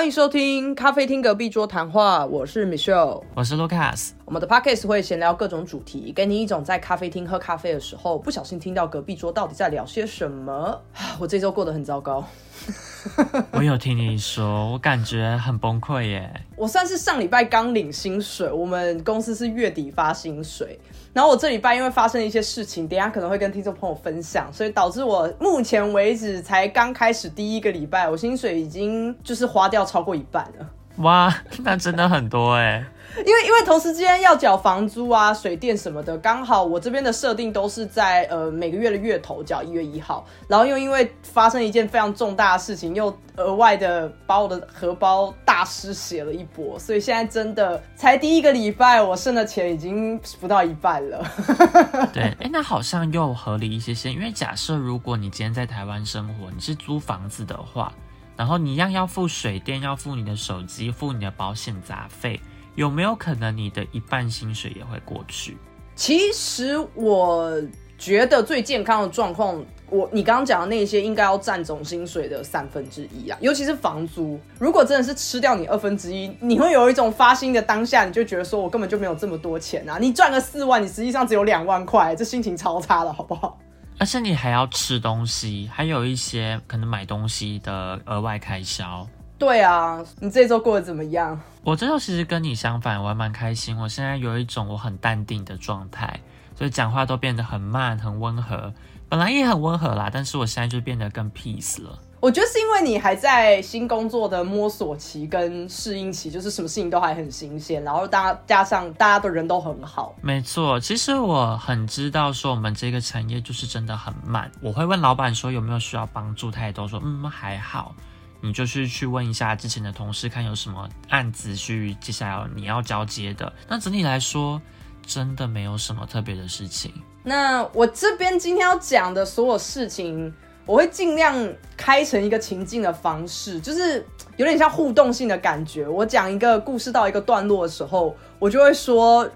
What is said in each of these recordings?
欢迎收听咖啡厅隔壁桌谈话，我是 Michelle，我是 Lucas。我们的 Podcast 会闲聊各种主题，给你一种在咖啡厅喝咖啡的时候不小心听到隔壁桌到底在聊些什么。我这周过得很糟糕。我有听你说，我感觉很崩溃耶。我算是上礼拜刚领薪水，我们公司是月底发薪水，然后我这礼拜因为发生了一些事情，等下可能会跟听众朋友分享，所以导致我目前为止才刚开始第一个礼拜，我薪水已经就是花掉超过一半了。哇，那真的很多哎。因为因为同时之间要缴房租啊、水电什么的，刚好我这边的设定都是在呃每个月的月头缴一月一号，然后又因为发生一件非常重大的事情，又额外的把我的荷包大失血了一波，所以现在真的才第一个礼拜，我剩的钱已经不到一半了。对，哎，那好像又合理一些些，因为假设如果你今天在台湾生活，你是租房子的话，然后你一样要付水电，要付你的手机，付你的保险杂费。有没有可能你的一半薪水也会过去？其实我觉得最健康的状况，我你刚刚讲的那些应该要占总薪水的三分之一啊，尤其是房租。如果真的是吃掉你二分之一，你会有一种发薪的当下，你就觉得说我根本就没有这么多钱啊！你赚个四万，你实际上只有两万块，这心情超差的好不好？而且你还要吃东西，还有一些可能买东西的额外开销。对啊，你这周过得怎么样？我这周其实跟你相反，我还蛮开心。我现在有一种我很淡定的状态，所以讲话都变得很慢、很温和。本来也很温和啦，但是我现在就变得更 peace 了。我觉得是因为你还在新工作的摸索期跟适应期，就是什么事情都还很新鲜，然后大家加上大家的人都很好。没错，其实我很知道说我们这个产业就是真的很慢。我会问老板说有没有需要帮助，他也都说嗯还好。你就是去问一下之前的同事，看有什么案子去接下来你要交接的。那整体来说，真的没有什么特别的事情。那我这边今天要讲的所有事情，我会尽量开成一个情境的方式，就是有点像互动性的感觉。我讲一个故事到一个段落的时候，我就会说。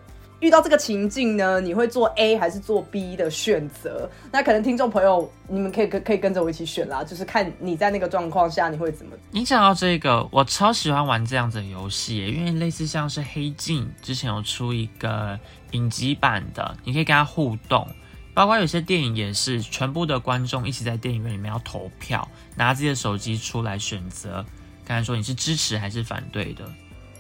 遇到这个情境呢，你会做 A 还是做 B 的选择？那可能听众朋友，你们可以跟可以跟着我一起选啦，就是看你在那个状况下你会怎么。你讲到这个，我超喜欢玩这样子的游戏，因为类似像是黑镜之前有出一个影集版的，你可以跟他互动，包括有些电影也是全部的观众一起在电影院里面要投票，拿自己的手机出来选择，刚才说你是支持还是反对的。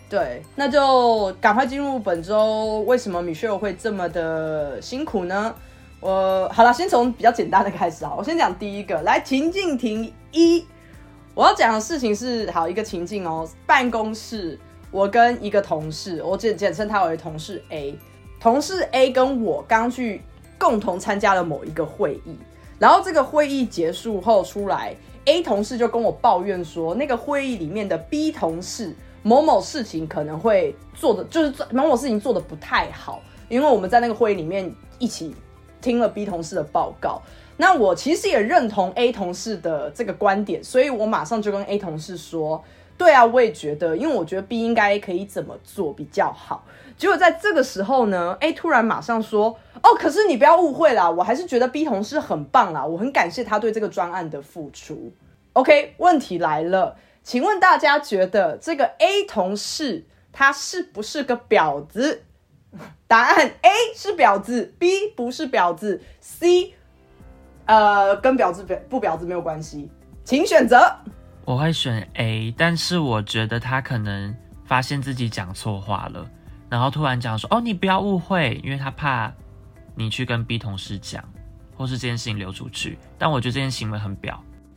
对，那就赶快进入本周。为什么米歇尔会这么的辛苦呢？我好了，先从比较简单的开始啊。我先讲第一个，来情境题一，我要讲的事情是好一个情境哦。办公室，我跟一个同事，我简简称他为同事 A。同事 A 跟我刚去共同参加了某一个会议，然后这个会议结束后出来，A 同事就跟我抱怨说，那个会议里面的 B 同事。某某事情可能会做的就是某某事情做的不太好，因为我们在那个会议里面一起听了 B 同事的报告。那我其实也认同 A 同事的这个观点，所以我马上就跟 A 同事说：“对啊，我也觉得，因为我觉得 B 应该可以怎么做比较好。”结果在这个时候呢，A 突然马上说：“哦，可是你不要误会啦，我还是觉得 B 同事很棒啦，我很感谢他对这个专案的付出。”OK，问题来了。请问大家觉得这个 A 同事他是不是个婊子？答案 A 是婊子，B 不是婊子，C 呃跟婊子不婊子没有关系，请选择。我会选 A，但是我觉得他可能发现自己讲错话了，然后突然讲说：“哦，你不要误会，因为他怕你去跟 B 同事讲，或是这件事情流出去。”但我觉得这件行为很婊。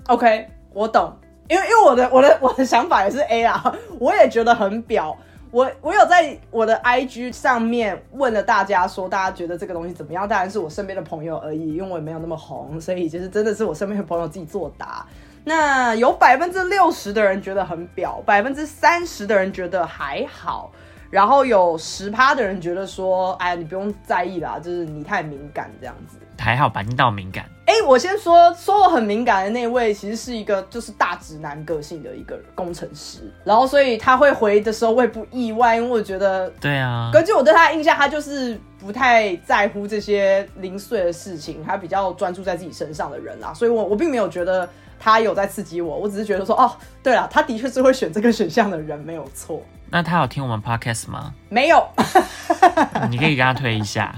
OK，我懂。因为因为我的我的我的想法也是 A 啊，我也觉得很表。我我有在我的 IG 上面问了大家说，大家觉得这个东西怎么样？当然是我身边的朋友而已，因为我也没有那么红，所以就是真的是我身边的朋友自己作答。那有百分之六十的人觉得很表，百分之三十的人觉得还好，然后有十趴的人觉得说，哎呀，你不用在意啦，就是你太敏感这样子。还好吧，你到敏感。哎，我先说说我很敏感的那位，其实是一个就是大直男个性的一个工程师，然后所以他会回的时候，我也不意外，因为我觉得，对啊，根据我对他的印象，他就是不太在乎这些零碎的事情，他比较专注在自己身上的人啦，所以我我并没有觉得他有在刺激我，我只是觉得说，哦，对了，他的确是会选这个选项的人，没有错。那他有听我们 podcast 吗？没有，你可以跟他推一下。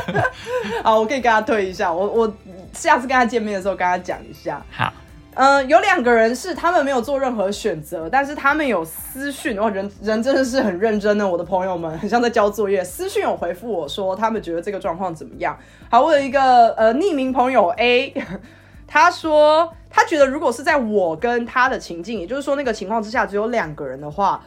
好，我可以跟他推一下。我我下次跟他见面的时候跟他讲一下。好，嗯，有两个人是他们没有做任何选择，但是他们有私讯，哇，人人真的是很认真的，我的朋友们很像在交作业。私讯有回复我说他们觉得这个状况怎么样。好，我有一个呃匿名朋友 A，他说他觉得如果是在我跟他的情境，也就是说那个情况之下只有两个人的话。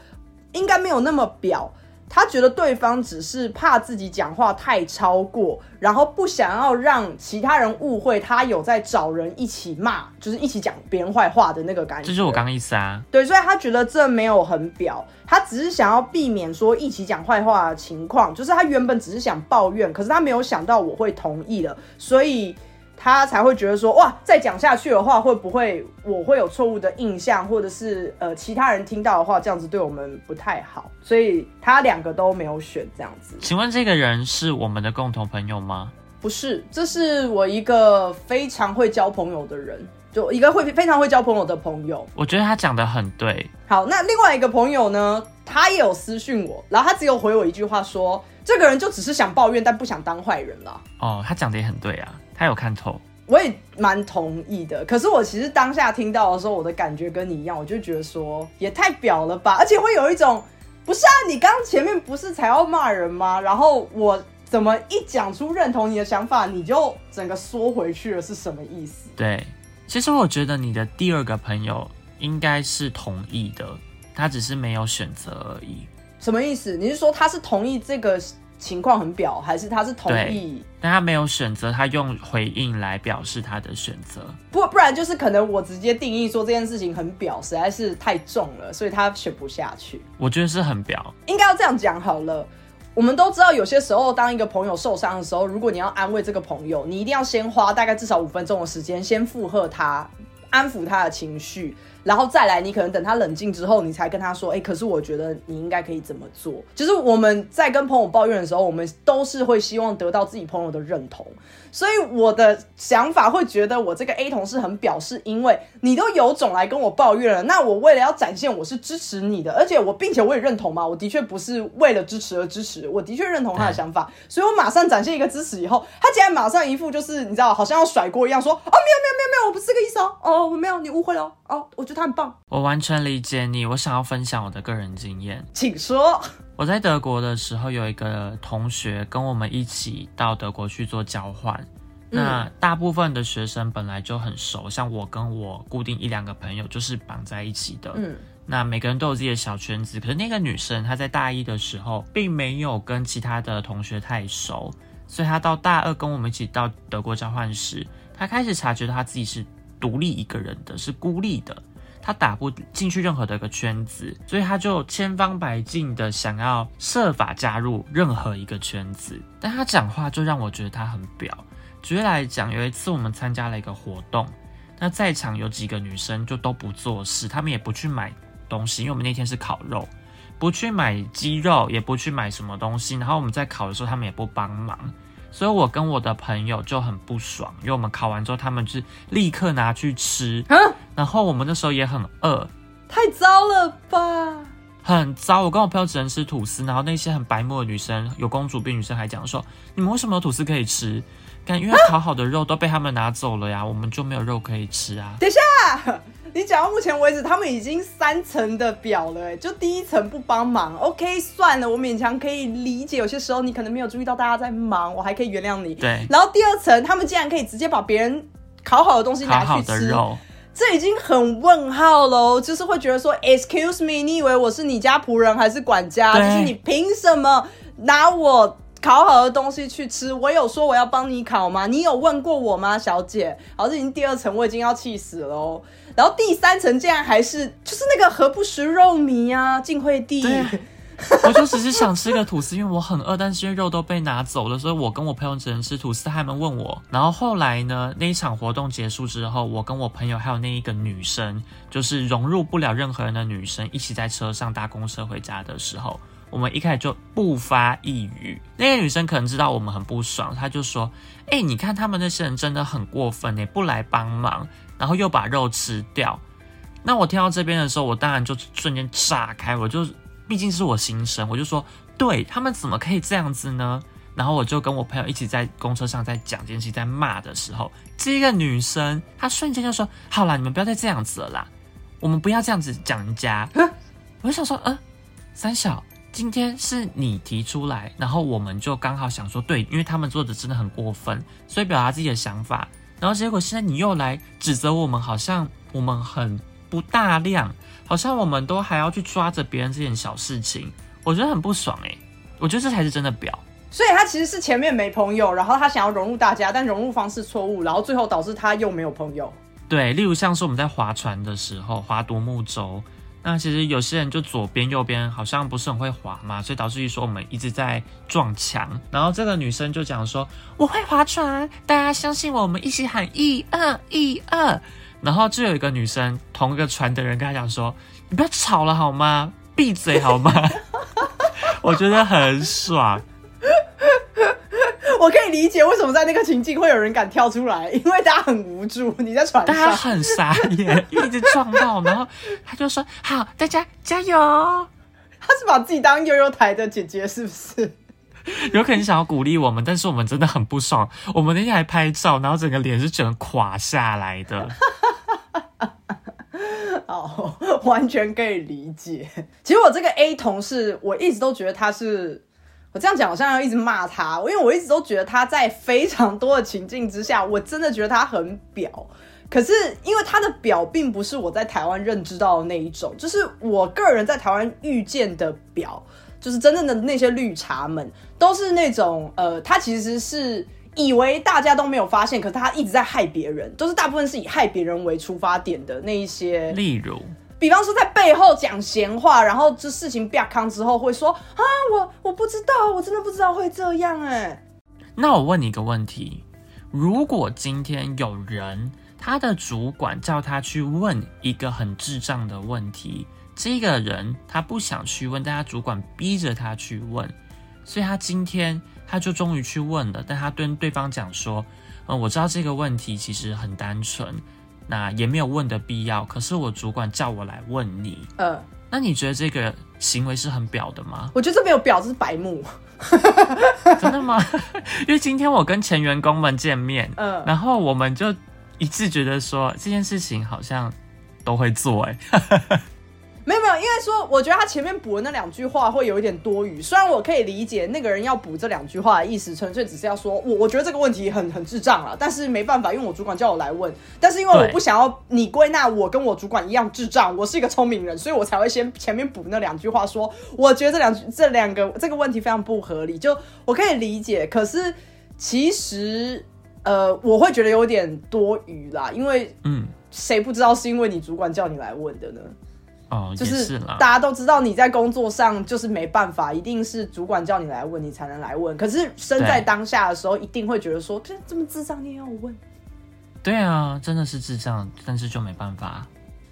应该没有那么表，他觉得对方只是怕自己讲话太超过，然后不想要让其他人误会他有在找人一起骂，就是一起讲别人坏话的那个感觉。这就是我刚刚意思啊。对，所以他觉得这没有很表，他只是想要避免说一起讲坏话的情况，就是他原本只是想抱怨，可是他没有想到我会同意了，所以。他才会觉得说哇，再讲下去的话，会不会我会有错误的印象，或者是呃其他人听到的话，这样子对我们不太好，所以他两个都没有选这样子。请问这个人是我们的共同朋友吗？不是，这是我一个非常会交朋友的人，就一个会非常会交朋友的朋友。我觉得他讲的很对。好，那另外一个朋友呢，他也有私讯我，然后他只有回我一句话说，这个人就只是想抱怨，但不想当坏人了。哦，他讲的也很对啊。他有看透，我也蛮同意的。可是我其实当下听到的时候，我的感觉跟你一样，我就觉得说也太表了吧，而且会有一种不是啊，你刚前面不是才要骂人吗？然后我怎么一讲出认同你的想法，你就整个缩回去了，是什么意思？对，其实我觉得你的第二个朋友应该是同意的，他只是没有选择而已。什么意思？你是说他是同意这个？情况很表，还是他是同意？但他没有选择，他用回应来表示他的选择。不不然就是可能我直接定义说这件事情很表，实在是太重了，所以他选不下去。我觉得是很表，应该要这样讲好了。我们都知道，有些时候当一个朋友受伤的时候，如果你要安慰这个朋友，你一定要先花大概至少五分钟的时间，先附和他，安抚他的情绪。然后再来，你可能等他冷静之后，你才跟他说：“哎，可是我觉得你应该可以怎么做。”就是我们在跟朋友抱怨的时候，我们都是会希望得到自己朋友的认同。所以我的想法会觉得我这个 A 同事很表示，因为你都有种来跟我抱怨了，那我为了要展现我是支持你的，而且我并且我也认同嘛，我的确不是为了支持而支持，我的确认同他的想法，所以我马上展现一个支持以后，他竟然马上一副就是你知道好像要甩锅一样说：“哦，没有没有没有没有，我不是这个意思哦，哦我没有，你误会了哦，我觉得他很棒。”我完全理解你，我想要分享我的个人经验，请说。我在德国的时候，有一个同学跟我们一起到德国去做交换。那大部分的学生本来就很熟，像我跟我固定一两个朋友就是绑在一起的。嗯，那每个人都有自己的小圈子。可是那个女生她在大一的时候并没有跟其他的同学太熟，所以她到大二跟我们一起到德国交换时，她开始察觉到她自己是独立一个人的，是孤立的。他打不进去任何的一个圈子，所以他就千方百计的想要设法加入任何一个圈子。但他讲话就让我觉得他很表。举例来讲，有一次我们参加了一个活动，那在场有几个女生就都不做事，她们也不去买东西，因为我们那天是烤肉，不去买鸡肉，也不去买什么东西。然后我们在烤的时候，她们也不帮忙。所以我跟我的朋友就很不爽，因为我们烤完之后，他们是立刻拿去吃，然后我们那时候也很饿，太糟了吧，很糟。我跟我朋友只能吃吐司，然后那些很白目的女生，有公主病女生还讲说，你们为什么有吐司可以吃？因为烤好的肉都被他们拿走了呀，我们就没有肉可以吃啊。等一下。你讲到目前为止，他们已经三层的表了，哎，就第一层不帮忙，OK，算了，我勉强可以理解。有些时候你可能没有注意到大家在忙，我还可以原谅你。对。然后第二层，他们竟然可以直接把别人烤好的东西拿去吃，这已经很问号喽。就是会觉得说，Excuse me，你以为我是你家仆人还是管家？就是你凭什么拿我烤好的东西去吃？我有说我要帮你烤吗？你有问过我吗，小姐？好，这已经第二层，我已经要气死了。然后第三层竟然还是就是那个何不食肉糜啊，晋惠帝，我就只是想吃个吐司，因为我很饿，但是因为肉都被拿走了，所以我跟我朋友只能吃吐司。他们问我，然后后来呢，那一场活动结束之后，我跟我朋友还有那一个女生，就是融入不了任何人的女生，一起在车上搭公车回家的时候，我们一开始就不发一语。那个女生可能知道我们很不爽，她就说：“哎、你看他们那些人真的很过分呢，不来帮忙，然后又把肉吃掉。”那我听到这边的时候，我当然就瞬间炸开，我就毕竟是我心声，我就说，对他们怎么可以这样子呢？然后我就跟我朋友一起在公车上在讲这件事，在骂的时候，这个女生她瞬间就说：“好啦，你们不要再这样子了啦，我们不要这样子讲人家。”我就想说，嗯，三小，今天是你提出来，然后我们就刚好想说，对，因为他们做的真的很过分，所以表达自己的想法。然后结果现在你又来指责我们，好像我们很不大量，好像我们都还要去抓着别人这件小事情，我觉得很不爽诶、我觉得这才是真的表。所以他其实是前面没朋友，然后他想要融入大家，但融入方式错误，然后最后导致他又没有朋友。对，例如像是我们在划船的时候，划独木舟，那其实有些人就左边右边好像不是很会划嘛，所以导致于说我们一直在撞墙。然后这个女生就讲说：“我会划船，大家相信我，我们一起喊一二一二。”然后就有一个女生，同一个船的人跟她讲说：“你不要吵了好吗？闭嘴好吗？” 我觉得很爽。我可以理解为什么在那个情境会有人敢跳出来，因为大家很无助，你在船大家。很傻眼，一直撞到，然后他就说：“好，大家加油。”他是把自己当悠悠台的姐姐，是不是？有可能想要鼓励我们，但是我们真的很不爽。我们那天还拍照，然后整个脸是整个垮下来的。哦，完全可以理解。其实我这个 A 同事，我一直都觉得他是，我这样讲好像要一直骂他，因为我一直都觉得他在非常多的情境之下，我真的觉得他很表。可是因为他的表并不是我在台湾认知到的那一种，就是我个人在台湾遇见的表，就是真正的那些绿茶们，都是那种呃，他其实是以为大家都没有发现，可是他一直在害别人，都是大部分是以害别人为出发点的那一些例如，比方说在背后讲闲话，然后这事情变康之后会说啊，我我不知道，我真的不知道会这样哎、那我问你一个问题：如果今天有人他的主管叫他去问一个很智障的问题，这个人他不想去问，但他主管逼着他去问，所以他今天他就终于去问了，但他跟对方讲说：“嗯，我知道这个问题其实很单纯，那也没有问的必要，可是我主管叫我来问你，呃，那你觉得这个行为是很表的吗？我觉得这没有表，这是白目。真的吗？因为今天我跟前员工们见面，嗯然后我们就一致觉得说这件事情好像都会做、欸，没有没有，因为说我觉得他前面补的那两句话会有一点多余。虽然我可以理解那个人要补这两句话的意思，纯粹只是要说我我觉得这个问题很很智障了，但是没办法，因为我主管叫我来问，但是因为我不想要你归纳我跟我主管一样智障，我是一个聪明人，所以我才会先前面补那两句话说，我觉得这两这两个这个问题非常不合理，就我可以理解，可是其实呃我会觉得有点多余啦，因为嗯，谁不知道是因为你主管叫你来问的呢？哦，就是，大家都知道你在工作上就是没办法，一定是主管叫你来问，你才能来问。可是身在当下的时候，一定会觉得说，这这么智障你也要问。对啊，真的是智障，但是就没办法，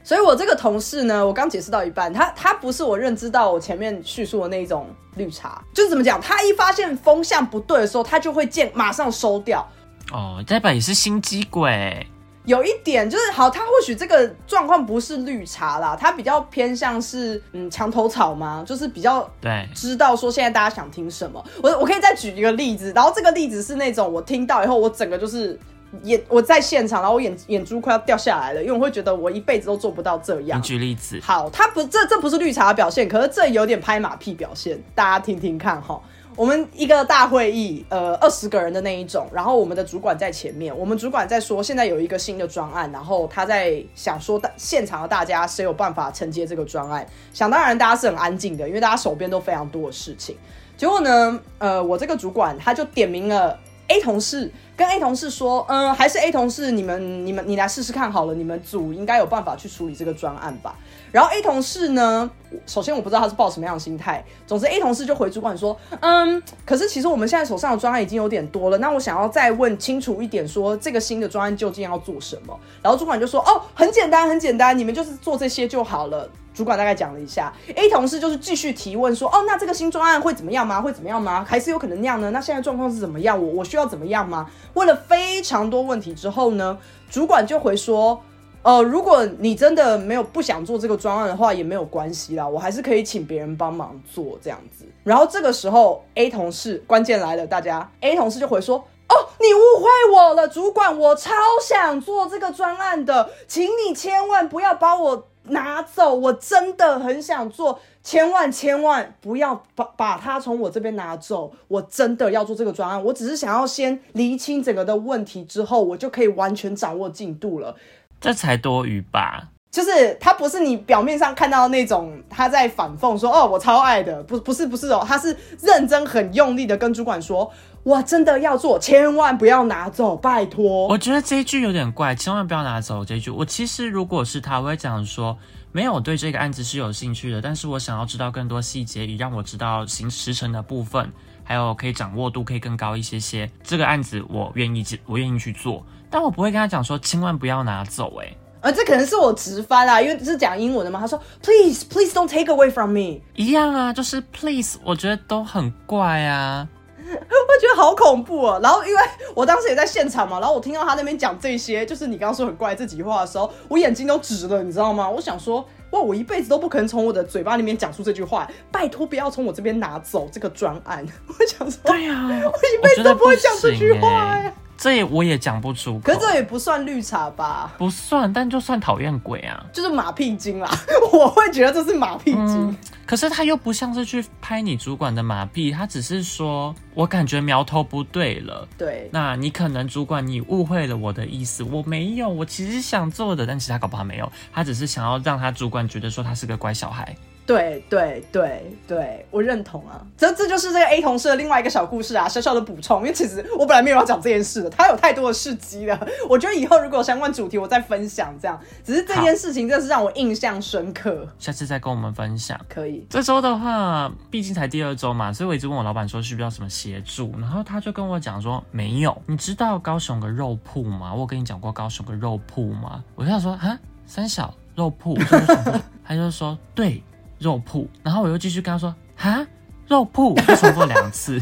所以我这个同事呢，我刚解释到一半，他他不是我认知到我前面叙述的那一种绿茶，就是怎么讲，他一发现风向不对的时候，他就会见马上收掉。哦，代表也是心机鬼，有一点就是好，他或许这个状况不是绿茶啦，他比较偏向是嗯墙头草嘛，就是比较对，知道说现在大家想听什么。我我可以再举一个例子，然后这个例子是那种我听到以后，我整个就是眼我在现场，然后我眼眼珠快要掉下来了，因为我会觉得我一辈子都做不到这样你。举例子，好，他不这这不是绿茶的表现，可是这有点拍马屁表现，大家听听看哈。我们一个大会议，呃，二十个人的那一种，然后我们的主管在前面，我们主管在说现在有一个新的专案，然后他在想说大现场的大家谁有办法承接这个专案。想当然大家是很安静的，因为大家手边都非常多的事情。结果呢，呃，我这个主管他就点名了 A 同事跟 A 同事说，嗯，还是 A 同事，你们你们你来试试看好了，你们组应该有办法去处理这个专案吧。然后 A 同事呢，首先我不知道他是抱什么样的心态，总之 A 同事就回主管说，嗯，可是其实我们现在手上的专案已经有点多了，那我想要再问清楚一点，说这个新的专案究竟要做什么。然后主管就说，哦，很简单，很简单，你们就是做这些就好了。主管大概讲了一下，A 同事就是继续提问说：“哦，那这个新专案会怎么样吗？会怎么样吗？还是有可能那样呢？那现在状况是怎么样？我我需要怎么样吗？”问了非常多问题之后呢，主管就回说：“呃，如果你真的没有不想做这个专案的话，也没有关系啦，我还是可以请别人帮忙做这样子。”然后这个时候，A 同事关键来了，大家 A 同事就回说：“哦，你误会我了，主管，我超想做这个专案的，请你千万不要把我。”拿走！我真的很想做，千万千万不要把把它从我这边拿走。我真的要做这个专案，我只是想要先厘清整个的问题之后，我就可以完全掌握进度了。这才多余吧？就是他不是你表面上看到那种他在反讽说哦我超爱的，不不是不是哦，他是认真很用力的跟主管说。我真的要做，千万不要拿走，拜托。我觉得这一句有点怪，千万不要拿走这一句。我其实如果是他，我会讲说，没有对这个案子是有兴趣的，但是我想要知道更多细节，以让我知道行时程的部分，还有可以掌握度可以更高一些些。这个案子我愿意，我愿意去做，但我不会跟他讲说千万不要拿走。哎，啊，这可能是我直翻啦，因为是讲英文的嘛。他说，Please, please don't take away from me。一样啊，就是 Please，我觉得都很怪啊。我觉得好恐怖哦。然后因为我当时也在现场嘛，然后我听到他那边讲这些，就是你刚刚说很怪这几句话的时候，我眼睛都直了，你知道吗？我想说，哇，我一辈子都不可能从我的嘴巴里面讲出这句话，拜托不要从我这边拿走这个专案。我想说，对呀，我一辈子都不会讲这句话。这也我也讲不出，可这也不算绿茶吧？不算，但就算讨厌鬼啊，就是马屁精啦。我会觉得这是马屁精，可是他又不像是去拍你主管的马屁，他只是说我感觉苗头不对了。对，那你可能主管你误会了我的意思，我没有，我其实想做的，但其他搞不好没有，他只是想要让他主管觉得说他是个乖小孩。对对对对，我认同啊，这这就是这个 A 同事的另外一个小故事啊，小小的补充。因为其实我本来没有要讲这件事的，他有太多的事迹了。我觉得以后如果有相关主题，我再分享。这样，只是这件事情真的是让我印象深刻。下次再跟我们分享，可以。这周的话，毕竟才第二周嘛，所以我一直问我老板说需不需要什么协助，然后他就跟我讲说没有。你知道高雄的肉铺吗？我跟你讲过高雄的肉铺吗？我就想说啊，三小肉铺，他就说对。肉铺，然后我又继续跟他说：“哈，肉铺。”又重复两次。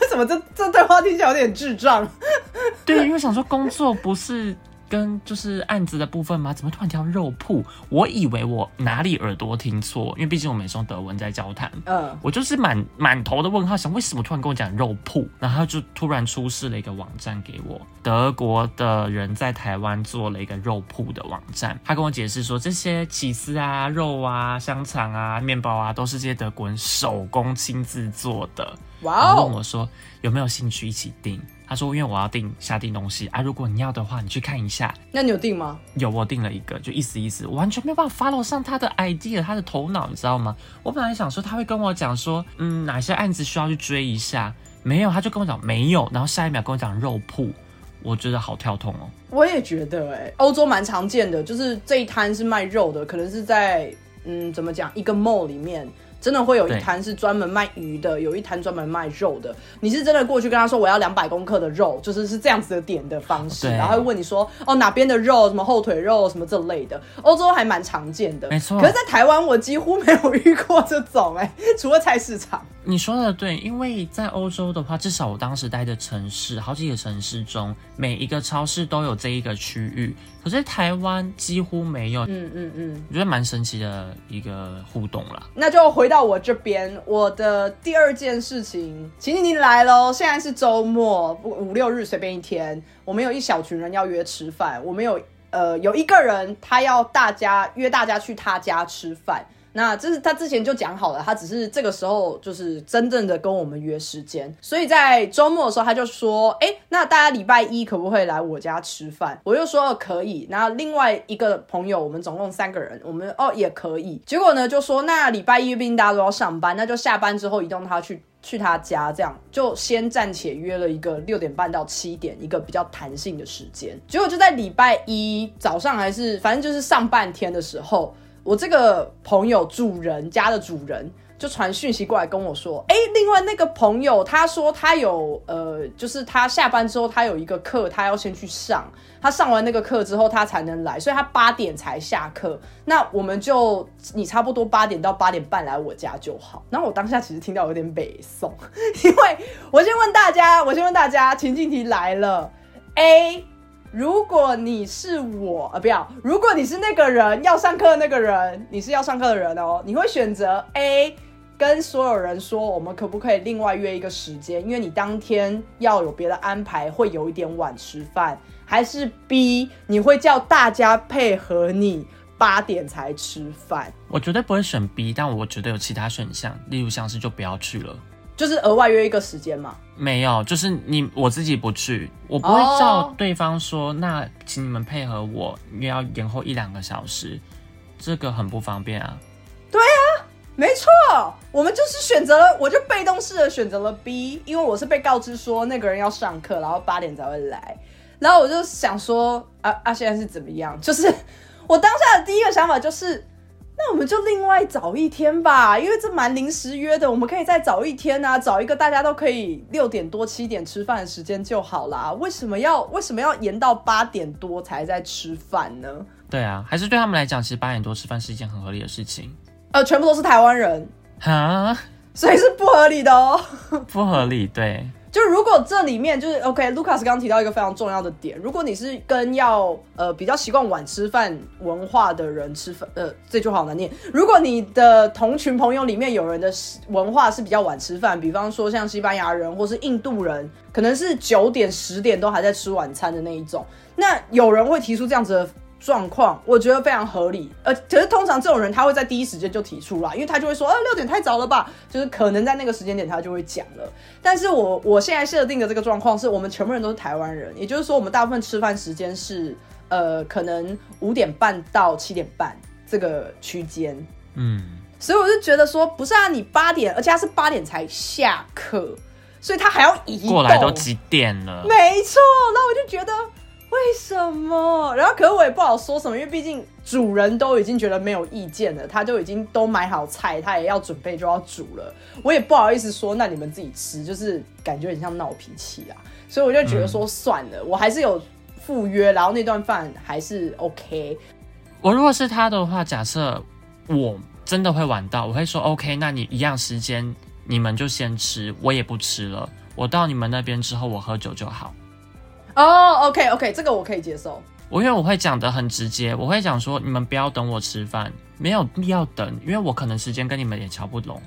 为什么这这对话听起来有点智障？对，因为想说工作不是。跟就是案子的部分吗？怎么突然跳肉铺？我以为我哪里耳朵听错，因为毕竟我们是用德文在交谈。嗯，我就是满满头的问号，想为什么突然跟我讲肉铺？然后就突然出示了一个网站给我，德国的人在台湾做了一个肉铺的网站。他跟我解释说，这些起司啊、肉啊、香肠啊、面包啊，都是这些德国人手工亲自做的。哇哦！问我说有没有兴趣一起订？他说：“因为我要订下订东西啊，如果你要的话，你去看一下。那你有订吗？有，我订了一个，就意思意思，完全没有办法 follow 上他的 idea，他的头脑，你知道吗？我本来想说他会跟我讲说，嗯，哪些案子需要去追一下，没有，他就跟我讲没有，然后下一秒跟我讲肉铺，我觉得好跳痛哦。我也觉得，哎，欧洲蛮常见的，就是这一摊是卖肉的，可能是在嗯，怎么讲，一个 mall 里面。”真的会有一摊是专门卖鱼的，有一摊专门卖肉的。你是真的过去跟他说我要两百公克的肉，就是是这样子的点的方式，然后会问你说哦哪边的肉，什么后腿肉什么这类的。欧洲还蛮常见的，没错。可是，在台湾我几乎没有遇过这种，哎，除了菜市场。你说的对，因为在欧洲的话，至少我当时待的城市，好几个城市中，每一个超市都有这一个区域。可是台湾几乎没有，嗯嗯嗯，我觉得蛮神奇的一个互动啦。那就回到我这边，我的第二件事情，请你来喽。现在是周末，五六日随便一天，我们有一小群人要约吃饭，我们有呃有一个人他要大家约大家去他家吃饭。那这是他之前就讲好了，他只是这个时候就是真正的跟我们约时间，所以在周末的时候他就说，哎，那大家礼拜一可不可以来我家吃饭？我就说可以。然后另外一个朋友，我们总共三个人，我们哦也可以。结果呢就说，那礼拜一毕竟大家都要上班，那就下班之后移动他去去他家，这样就先暂且约了一个六点半到七点一个比较弹性的时间。结果就在礼拜一早上还是反正就是上半天的时候，我这个朋友主人家的主人。就传讯息过来跟我说，哎，另外那个朋友他说他有呃，就是他下班之后他有一个课，他要先去上，他上完那个课之后他才能来，所以他八点才下课。那我们就你差不多八点到八点半来我家就好。然后我当下其实听到有点北宋，因为我先问大家，我先问大家，情境题来了，A，如果你是我啊，不要，如果你是那个人要上课的那个人，你是要上课的人哦，你会选择 A。跟所有人说，我们可不可以另外约一个时间？因为你当天要有别的安排，会有一点晚吃饭。还是 B，你会叫大家配合你八点才吃饭？我绝对不会选 B，但我觉得有其他选项，例如像是就不要去了，就是额外约一个时间嘛？没有，就是你我自己不去，我不会叫对方说，那请你们配合我，因为要延后一两个小时，这个很不方便啊。对啊。没错，我们就是选择了，我就被动式的选择了 B，因为我是被告知说那个人要上课，然后八点才会来，然后我就想说，啊啊，现在是怎么样？就是我当下的第一个想法就是，那我们就另外找一天吧，因为这蛮临时约的，我们可以再找一天啊，找一个大家都可以六点多七点吃饭的时间就好啦。为什么要为什么要延到八点多才在吃饭呢？对啊，还是对他们来讲，其实八点多吃饭是一件很合理的事情。呃，全部都是台湾人，哈，所以是不合理的哦，不合理，对。就如果这里面就是 OK，Lucas 刚刚提到一个非常重要的点，如果你是跟要呃比较习惯晚吃饭文化的人吃饭，呃，这句话好难念。如果你的同群朋友里面有人的文化是比较晚吃饭，比方说像西班牙人或是印度人，可能是九点十点都还在吃晚餐的那一种，那有人会提出这样子的。状况我觉得非常合理，呃，可是通常这种人他会在第一时间就提出来，因为他就会说，呃，六点太早了吧，就是可能在那个时间点他就会讲了。但是我我现在设定的这个状况是我们全部人都是台湾人，也就是说我们大部分吃饭时间是呃可能五点半到七点半这个区间，嗯，所以我就觉得说，不是啊，你八点，而且他是八点才下课，所以他还要移过来都几点了？没错，那我就觉得。为什么？然后可是我也不好说什么，因为毕竟主人都已经觉得没有意见了，他就已经都买好菜，他也要准备就要煮了。我也不好意思说，那你们自己吃，就是感觉很像闹脾气啊。所以我就觉得说算了，我还是有赴约，然后那顿饭还是 OK。我如果是他的话，假设我真的会晚到，我会说 OK，那你一样时间，你们就先吃，我也不吃了。我到你们那边之后，我喝酒就好。哦，OK OK，这个我可以接受。我因为我会讲的很直接，我会讲说你们不要等我吃饭，没有必要等，因为我可能时间跟你们也瞧不拢。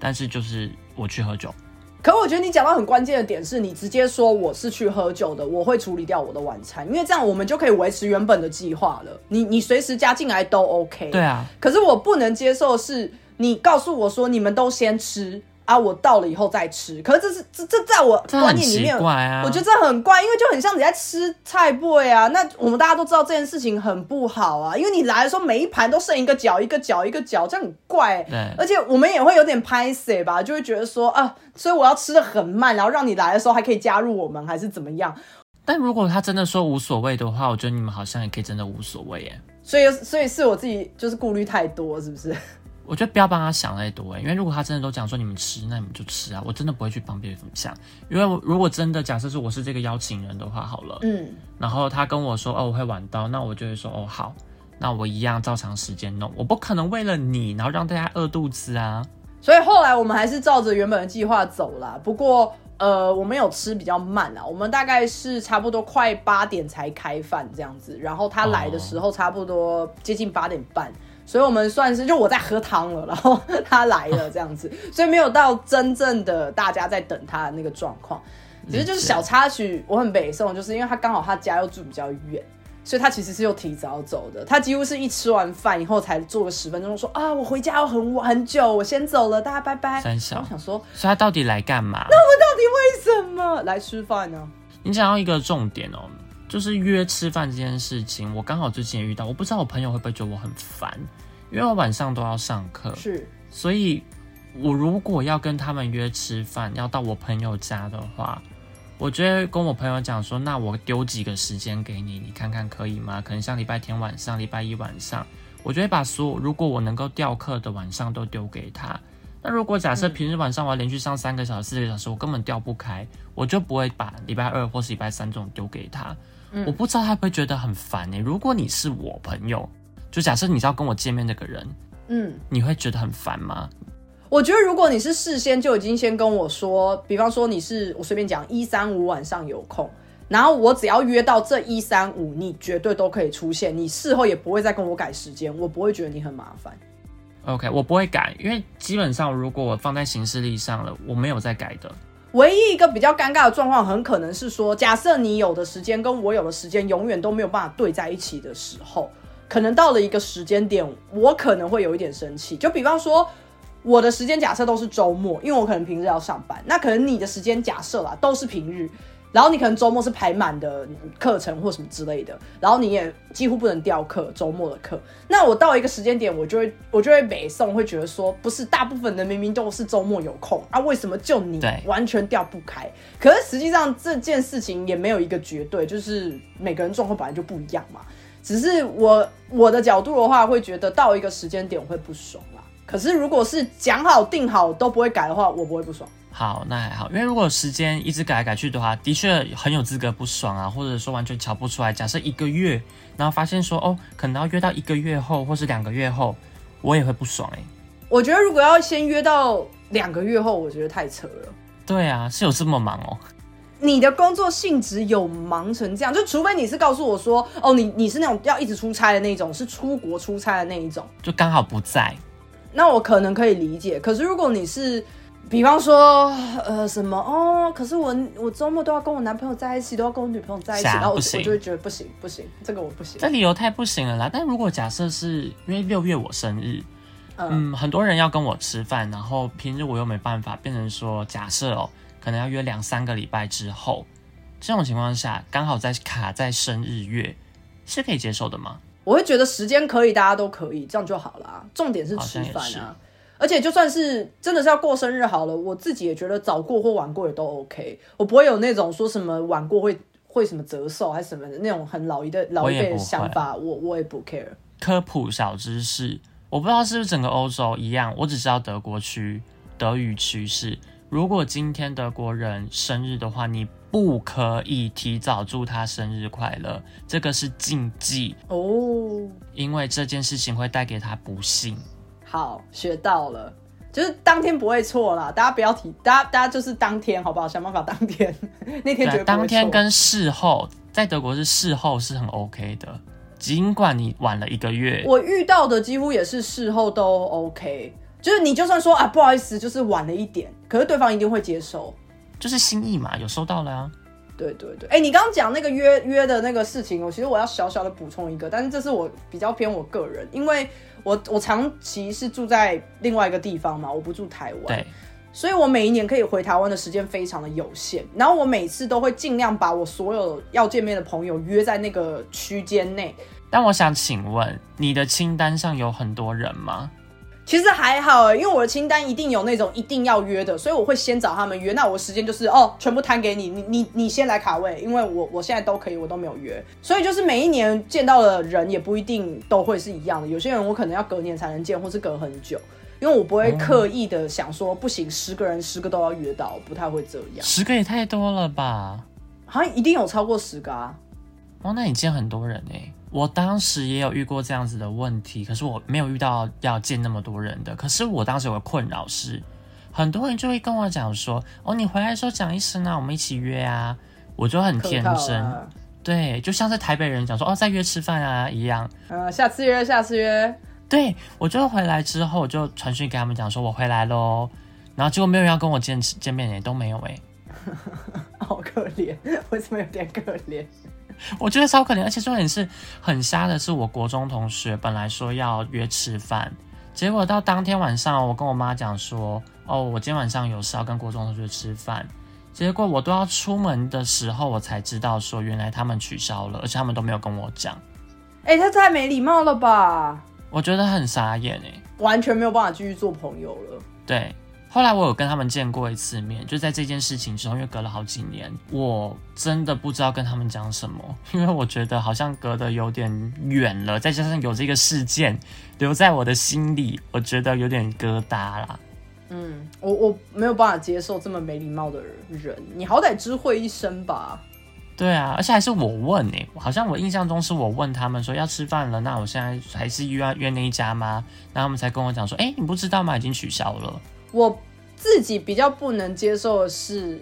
但是就是我去喝酒。可我觉得你讲到很关键的点是，你直接说我是去喝酒的，我会处理掉我的晚餐，因为这样我们就可以维持原本的计划了。你你随时加进来都 OK。对啊。可是我不能接受是你告诉我说你们都先吃。啊，我到了以后再吃，可是这是这这在我观念里面，啊我觉得这很怪，因为就很像你在吃菜贝啊。那我们大家都知道这件事情很不好啊，因为你来的时候每一盘都剩一个角一个角一个角，这样很怪。对，而且我们也会有点拍死吧，就会觉得说啊，所以我要吃的很慢，然后让你来的时候还可以加入我们，还是怎么样？但如果他真的说无所谓的话，我觉得你们好像也可以真的无所谓耶。所以，所以是我自己就是顾虑太多，是不是？我觉得不要帮他想太多哎，因为如果他真的都讲说你们吃，那你们就吃啊。我真的不会去帮别人想，因为如果真的假设是我是这个邀请人的话，好了，嗯，然后他跟我说哦我会晚到，那我就会说哦好，那我一样照常时间弄，我不可能为了你然后让大家饿肚子啊。所以后来我们还是照着原本的计划走了，不过呃我们有吃比较慢啊，我们大概是差不多快八点才开饭这样子，然后他来的时候差不多接近八点半。所以，我们算是就我在喝汤了，然后他来了这样子，所以没有到真正的大家在等他的那个状况。只是就是小插曲，我很北宋，就是因为他刚好他家又住比较远，所以他其实是又提早走的。他几乎是一吃完饭以后才坐个十分钟，说啊，我回家要很很久，我先走了，大家拜拜。三小，我想说，所以他到底来干嘛？那我们到底为什么来吃饭呢？你讲到一个重点哦。就是约吃饭这件事情，我刚好最近也遇到，我不知道我朋友会不会觉得我很烦，因为我晚上都要上课，是，所以我如果要跟他们约吃饭，要到我朋友家的话，我就会跟我朋友讲说，那我丢几个时间给你，你看看可以吗？可能像礼拜天晚上、礼拜一晚上，我就会把所有如果我能够调课的晚上都丢给他。那如果假设平日晚上我要连续上三个小时、四个小时，我根本调不开，我就不会把礼拜二或是礼拜三这种丢给他。我不知道他会不会觉得很烦呢？如果你是我朋友，就假设你是要跟我见面那个人，嗯，你会觉得很烦吗？我觉得如果你是事先就已经先跟我说，比方说你是我随便讲一三五晚上有空，然后我只要约到这一三五，你绝对都可以出现，你事后也不会再跟我改时间，我不会觉得你很麻烦。OK，我不会改，因为基本上如果我放在行事历上了，我没有再改的。唯一一个比较尴尬的状况，很可能是说，假设你有的时间跟我有的时间永远都没有办法对在一起的时候，可能到了一个时间点，我可能会有一点生气。就比方说。我的时间假设都是周末，因为我可能平日要上班。那可能你的时间假设啦都是平日，然后你可能周末是排满的课程或什么之类的，然后你也几乎不能调课周末的课。那我到一个时间点，我就会我就会北宋会觉得说，不是大部分人明明都是周末有空啊，为什么就你完全调不开？可是实际上这件事情也没有一个绝对，就是每个人状况本来就不一样嘛。只是我我的角度的话，会觉得到一个时间点我会不爽啦。可是，如果是讲好定好都不会改的话，我不会不爽。好，那还好，因为如果时间一直改来改去的话，的确很有资格不爽啊，或者说完全瞧不出来。假设一个月，然后发现说哦，可能要约到一个月后，或是两个月后，我也会不爽哎。我觉得如果要先约到两个月后，我觉得太扯了。对啊，是有这么忙哦？你的工作性质有忙成这样？就除非你是告诉我说哦，你你是那种要一直出差的那种，是出国出差的那一种，就刚好不在。那我可能可以理解，可是如果你是，比方说，呃，什么哦，可是我我周末都要跟我男朋友在一起，都要跟我女朋友在一起，然后我我就会觉得不行不行，这个我不行。这理由太不行了啦！但如果假设是因为六月我生日，嗯，很多人要跟我吃饭，然后平日我又没办法，变成说假设哦，可能要约两三个礼拜之后，这种情况下刚好在卡在生日月，是可以接受的吗？我会觉得时间可以，大家都可以，这样就好了。重点是吃饭啊，而且就算是真的是要过生日好了，我自己也觉得早过或晚过也都 OK。我不会有那种说什么晚过会会什么折寿还是什么的那种很老一的老一辈的想法，我我也不 care。科普小知识，我不知道是不是整个欧洲一样，我只知道德国区德语区是，如果今天德国人生日的话，你。不可以提早祝他生日快乐，这个是禁忌哦，因为这件事情会带给他不幸。好，学到了，就是当天不会错啦，大家不要提，大家大家就是当天，好不好？想办法当天 那天绝对当天跟事后，在德国是事后是很 OK 的，尽管你晚了一个月。我遇到的几乎也是事后都 OK，就是你就算说啊不好意思，就是晚了一点，可是对方一定会接受。就是心意嘛，有收到了啊。对对对，哎，你刚刚讲那个约约的那个事情，我其实我要小小的补充一个，但是这是我比较偏我个人，因为我我长期是住在另外一个地方嘛，我不住台湾，对，所以我每一年可以回台湾的时间非常的有限，然后我每次都会尽量把我所有要见面的朋友约在那个区间内。但我想请问，你的清单上有很多人吗？其实还好，因为我的清单一定有那种一定要约的，所以我会先找他们约。那我时间就是哦，全部摊给你，你你你先来卡位，因为我我现在都可以，我都没有约。所以就是每一年见到的人也不一定都会是一样的，有些人我可能要隔年才能见，或是隔很久，因为我不会刻意的想说不行，十个人十个都要约到，不太会这样。十个也太多了吧？好像一定有超过十个啊。哦，那你见很多人哎。我当时也有遇过这样子的问题，可是我没有遇到要见那么多人的。可是我当时有个困扰是，很多人就会跟我讲说：“哦，你回来的时候讲一声啊，我们一起约啊。”我就很天真，对，就像是台北人讲说：“哦，再约吃饭啊一样。”呃，下次约，下次约。对，我就回来之后，我就传讯给他们讲说：“我回来喽。”然后结果没有人要跟我见见面，也都没有哎，好可怜，为什么有点可怜？我觉得超可怜，而且重点是很瞎的是，我国中同学本来说要约吃饭，结果到当天晚上，我跟我妈讲说，哦，我今天晚上有事要跟国中同学吃饭，结果我都要出门的时候，我才知道说原来他们取消了，而且他们都没有跟我讲。哎，他太没礼貌了吧？我觉得很傻眼哎，完全没有办法继续做朋友了。对，后来我有跟他们见过一次面，就在这件事情之后，因为隔了好几年，我真的不知道跟他们讲什么，因为我觉得好像隔得有点远了，再加上有这个事件留在我的心里，我觉得有点疙瘩啦。嗯，我我没有办法接受这么没礼貌的人，你好歹知会一声吧。对啊，而且还是我问哎，好像我印象中是我问他们说要吃饭了，那我现在还是约约那一家吗？然后他们才跟我讲说，哎，你不知道吗？已经取消了。我自己比较不能接受的是，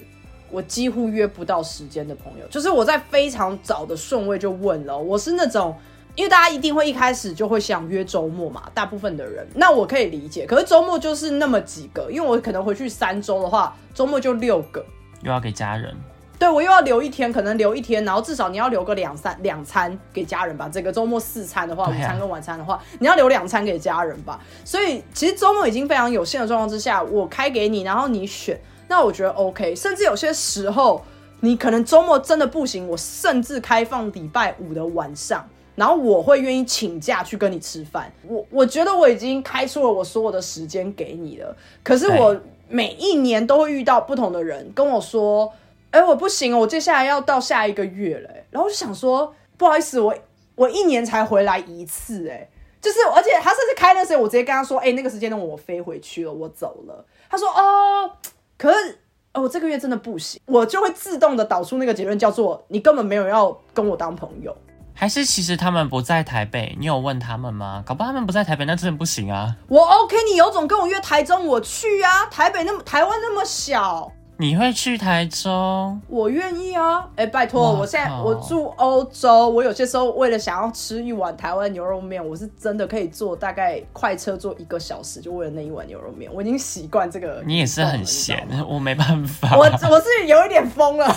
我几乎约不到时间的朋友，就是我在非常早的顺位就问了，我是那种，因为大家一定会一开始就会想约周末嘛，大部分的人，那我可以理解，可是周末就是那么几个，因为我可能回去三周的话，周末就六个，又要给家人。对，我又要留一天，可能留一天，然后至少你要留个两三两餐给家人吧。这个周末四餐的话，午餐跟晚餐的话，你要留两餐给家人吧。所以其实周末已经非常有限的状况之下，我开给你，然后你选，那我觉得 OK。甚至有些时候，你可能周末真的不行，我甚至开放礼拜五的晚上，然后我会愿意请假去跟你吃饭。我我觉得我已经开出了我所有的时间给你了，可是我每一年都会遇到不同的人跟我说。哎，我不行哦，我接下来要到下一个月了。然后我就想说，不好意思，我我一年才回来一次，哎，就是而且他甚至开那时候，我直接跟他说，哎，那个时间呢，我飞回去了，我走了。他说，哦，可是哦，我这个月真的不行，我就会自动的导出那个结论，叫做你根本没有要跟我当朋友，还是其实他们不在台北？你有问他们吗？搞不好他们不在台北，那真的不行啊。我 OK，你有种跟我约台中，我去啊。台北那么台湾那么小。你会去台中？我愿意啊！哎，拜托，我现在我住欧洲，我有些时候为了想要吃一碗台湾牛肉面，我是真的可以坐大概快车坐一个小时，就为了那一碗牛肉面。我已经习惯这个。你也是很闲，我没办法。我我是有一点疯了。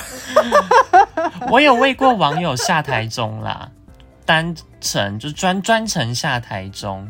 我有为过网友下台中啦，单程就专专程下台中。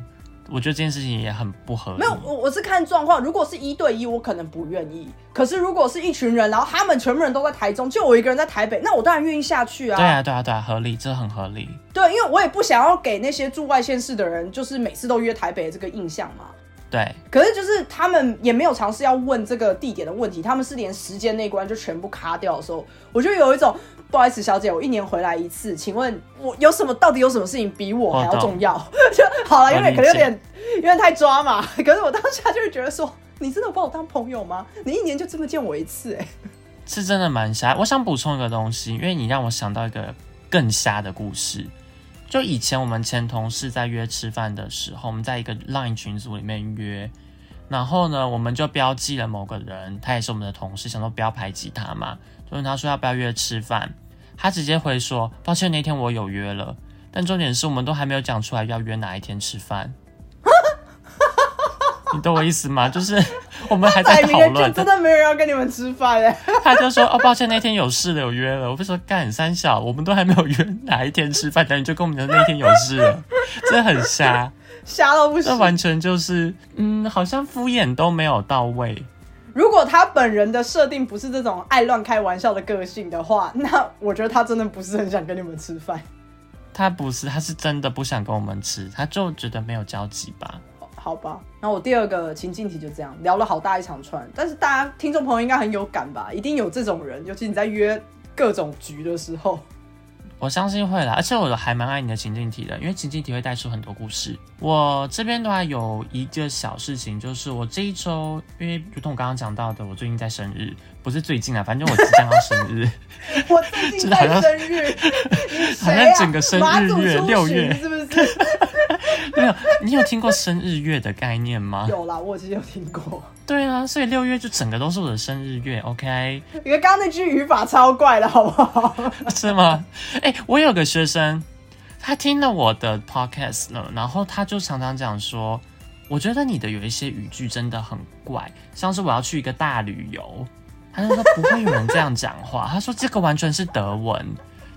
我觉得这件事情也很不合理。没有，我我是看状况。如果是一对一，我可能不愿意。可是如果是一群人，然后他们全部人都在台中，就我一个人在台北，那我当然愿意下去啊。对啊，对啊，对啊，合理，这很合理。对，因为我也不想要给那些住外县市的人，就是每次都约台北这个印象嘛。对。可是就是他们也没有尝试要问这个地点的问题，他们是连时间那关就全部卡掉的时候，我就有一种。不好意思，小姐，我一年回来一次，请问我有什么？到底有什么事情比我还要重要？就 好了，有点可能有点有点太抓嘛。可是我当下就是觉得说，你真的把我当朋友吗？你一年就这么见我一次，哎，是真的蛮瞎。我想补充一个东西，因为你让我想到一个更瞎的故事。就以前我们前同事在约吃饭的时候，我们在一个 Line 群组里面约，然后呢，我们就标记了某个人，他也是我们的同事，想说不要排挤他嘛。就问他说要不要约吃饭，他直接回说抱歉那天我有约了，但重点是我们都还没有讲出来要约哪一天吃饭。你懂我意思吗？就是 我们还在讨论，真的没有人要跟你们吃饭哎。他就说哦抱歉那天有事了有约了，我就说干三小我们都还没有约哪一天吃饭，但你就跟我们讲那天有事了，真的很瞎，瞎到不行，这完全就是嗯好像敷衍都没有到位。如果他本人的设定不是这种爱乱开玩笑的个性的话，那我觉得他真的不是很想跟你们吃饭。他不是，他是真的不想跟我们吃，他就觉得没有交集吧？好吧，那我第二个情境题就这样聊了好大一长串，但是大家听众朋友应该很有感吧？一定有这种人，尤其你在约各种局的时候。我相信会啦，而且我还蛮爱你的情境题的，因为情境题会带出很多故事。我这边的话有一个小事情，就是我这一周，因为如同我刚刚讲到的，我最近在生日，不是最近啊，反正我即将要生日。我最近在生日，好像整个生日月六月是不是？没有，你有听过生日月的概念吗？有啦，我其实有听过。对啊，所以六月就整个都是我的生日月，OK？你看刚刚那句语法超怪的，好不好？是吗？哎，我有个学生，他听了我的 podcast 了，然后他就常常讲说，我觉得你的有一些语句真的很怪，像是我要去一个大旅游，他就说不会有人这样讲话，他说这个完全是德文。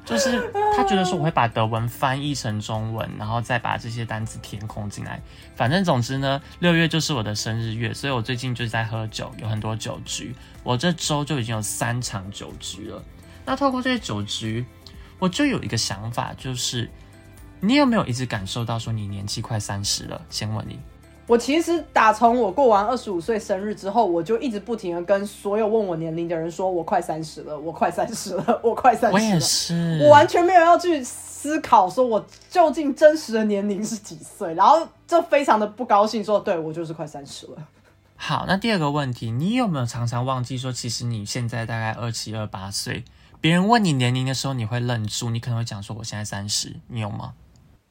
就是他觉得说我会把德文翻译成中文，然后再把这些单词填空进来。反正总之呢，六月就是我的生日月，所以我最近就是在喝酒，有很多酒局。我这周就已经有三场酒局了。那透过这些酒局，我就有一个想法，就是你有没有一直感受到说你年纪快三十了？先问你，我其实打从我过完二十五岁生日之后，我就一直不停的跟所有问我年龄的人说，我快三十了，我快三十了，我快三十了。我也是，我完全没有要去思考说我究竟真实的年龄是几岁，然后就非常的不高兴，说对我就是快三十了。好，那第二个问题，你有没有常常忘记说，其实你现在大概二七二八岁，别人问你年龄的时候，你会愣住，你可能会讲说我现在三十，你有吗？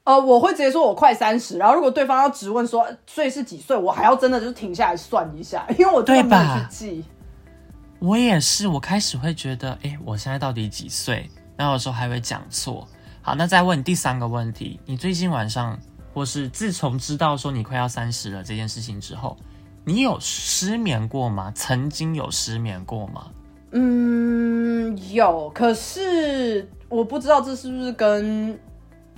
呃，我会直接说我快三十，然后如果对方要质问说岁是几岁，我还要真的就是停下来算一下，因为我真的没有去记。我也是，我开始会觉得，哎，我现在到底几岁？那有时候还会讲错。好，那再问第三个问题，你最近晚上，或是自从知道说你快要三十了这件事情之后，你有失眠过吗？曾经有失眠过吗？嗯，有，可是我不知道这是不是跟。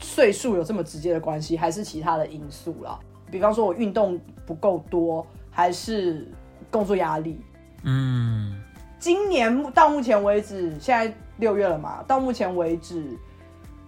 岁数有这么直接的关系，还是其他的因素啦？比方说我运动不够多，还是工作压力？嗯，今年到目前为止，现在六月了嘛？到目前为止。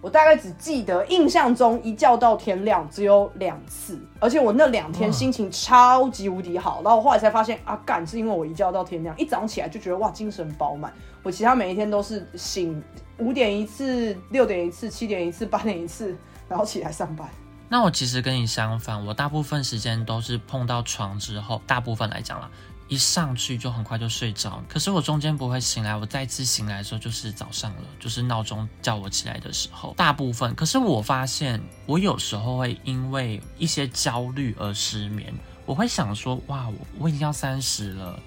我大概只记得印象中一觉到天亮只有两次，而且我那两天心情超级无敌好。然后我后来才发现啊，干是因为我一觉到天亮，一早上起来就觉得哇精神饱满。我其他每一天都是醒五点一次、六点一次、七点一次、八点一次，然后起来上班。那我其实跟你相反，我大部分时间都是碰到床之后，大部分来讲了。一上去就很快就睡着，可是我中间不会醒来，我再次醒来的时候就是早上了，就是闹钟叫我起来的时候。大部分，可是我发现我有时候会因为一些焦虑而失眠，我会想说，哇，我我已经要三十了，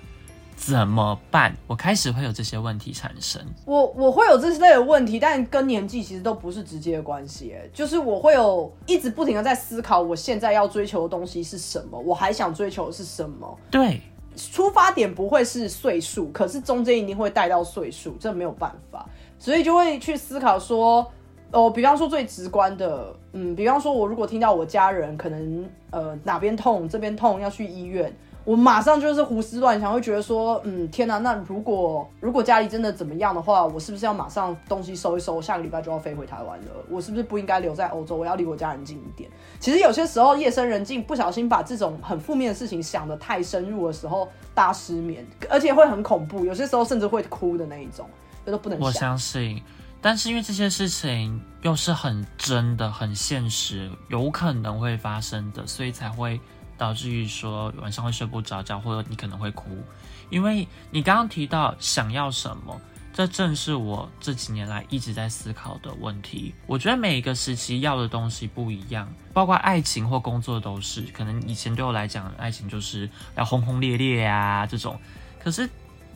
怎么办？我开始会有这些问题产生。我我会有这类的问题，但跟年纪其实都不是直接的关系，就是我会有一直不停的在思考，我现在要追求的东西是什么，我还想追求的是什么？对。出发点不会是岁数，可是中间一定会带到岁数，这没有办法，所以就会去思考说，哦，比方说最直观的，嗯，比方说我如果听到我家人可能呃哪边痛，这边痛要去医院。我马上就是胡思乱想，会觉得说，嗯，天哪，那如果如果家里真的怎么样的话，我是不是要马上东西收一收，下个礼拜就要飞回台湾了？我是不是不应该留在欧洲？我要离我家人近一点。其实有些时候夜深人静，不小心把这种很负面的事情想得太深入的时候，大失眠，而且会很恐怖。有些时候甚至会哭的那一种，这都不能。我相信，但是因为这些事情又是很真的、很现实，有可能会发生的，所以才会。导致于说晚上会睡不着觉，或者你可能会哭，因为你刚刚提到想要什么，这正是我这几年来一直在思考的问题。我觉得每一个时期要的东西不一样，包括爱情或工作都是。可能以前对我来讲，爱情就是要轰轰烈烈啊这种，可是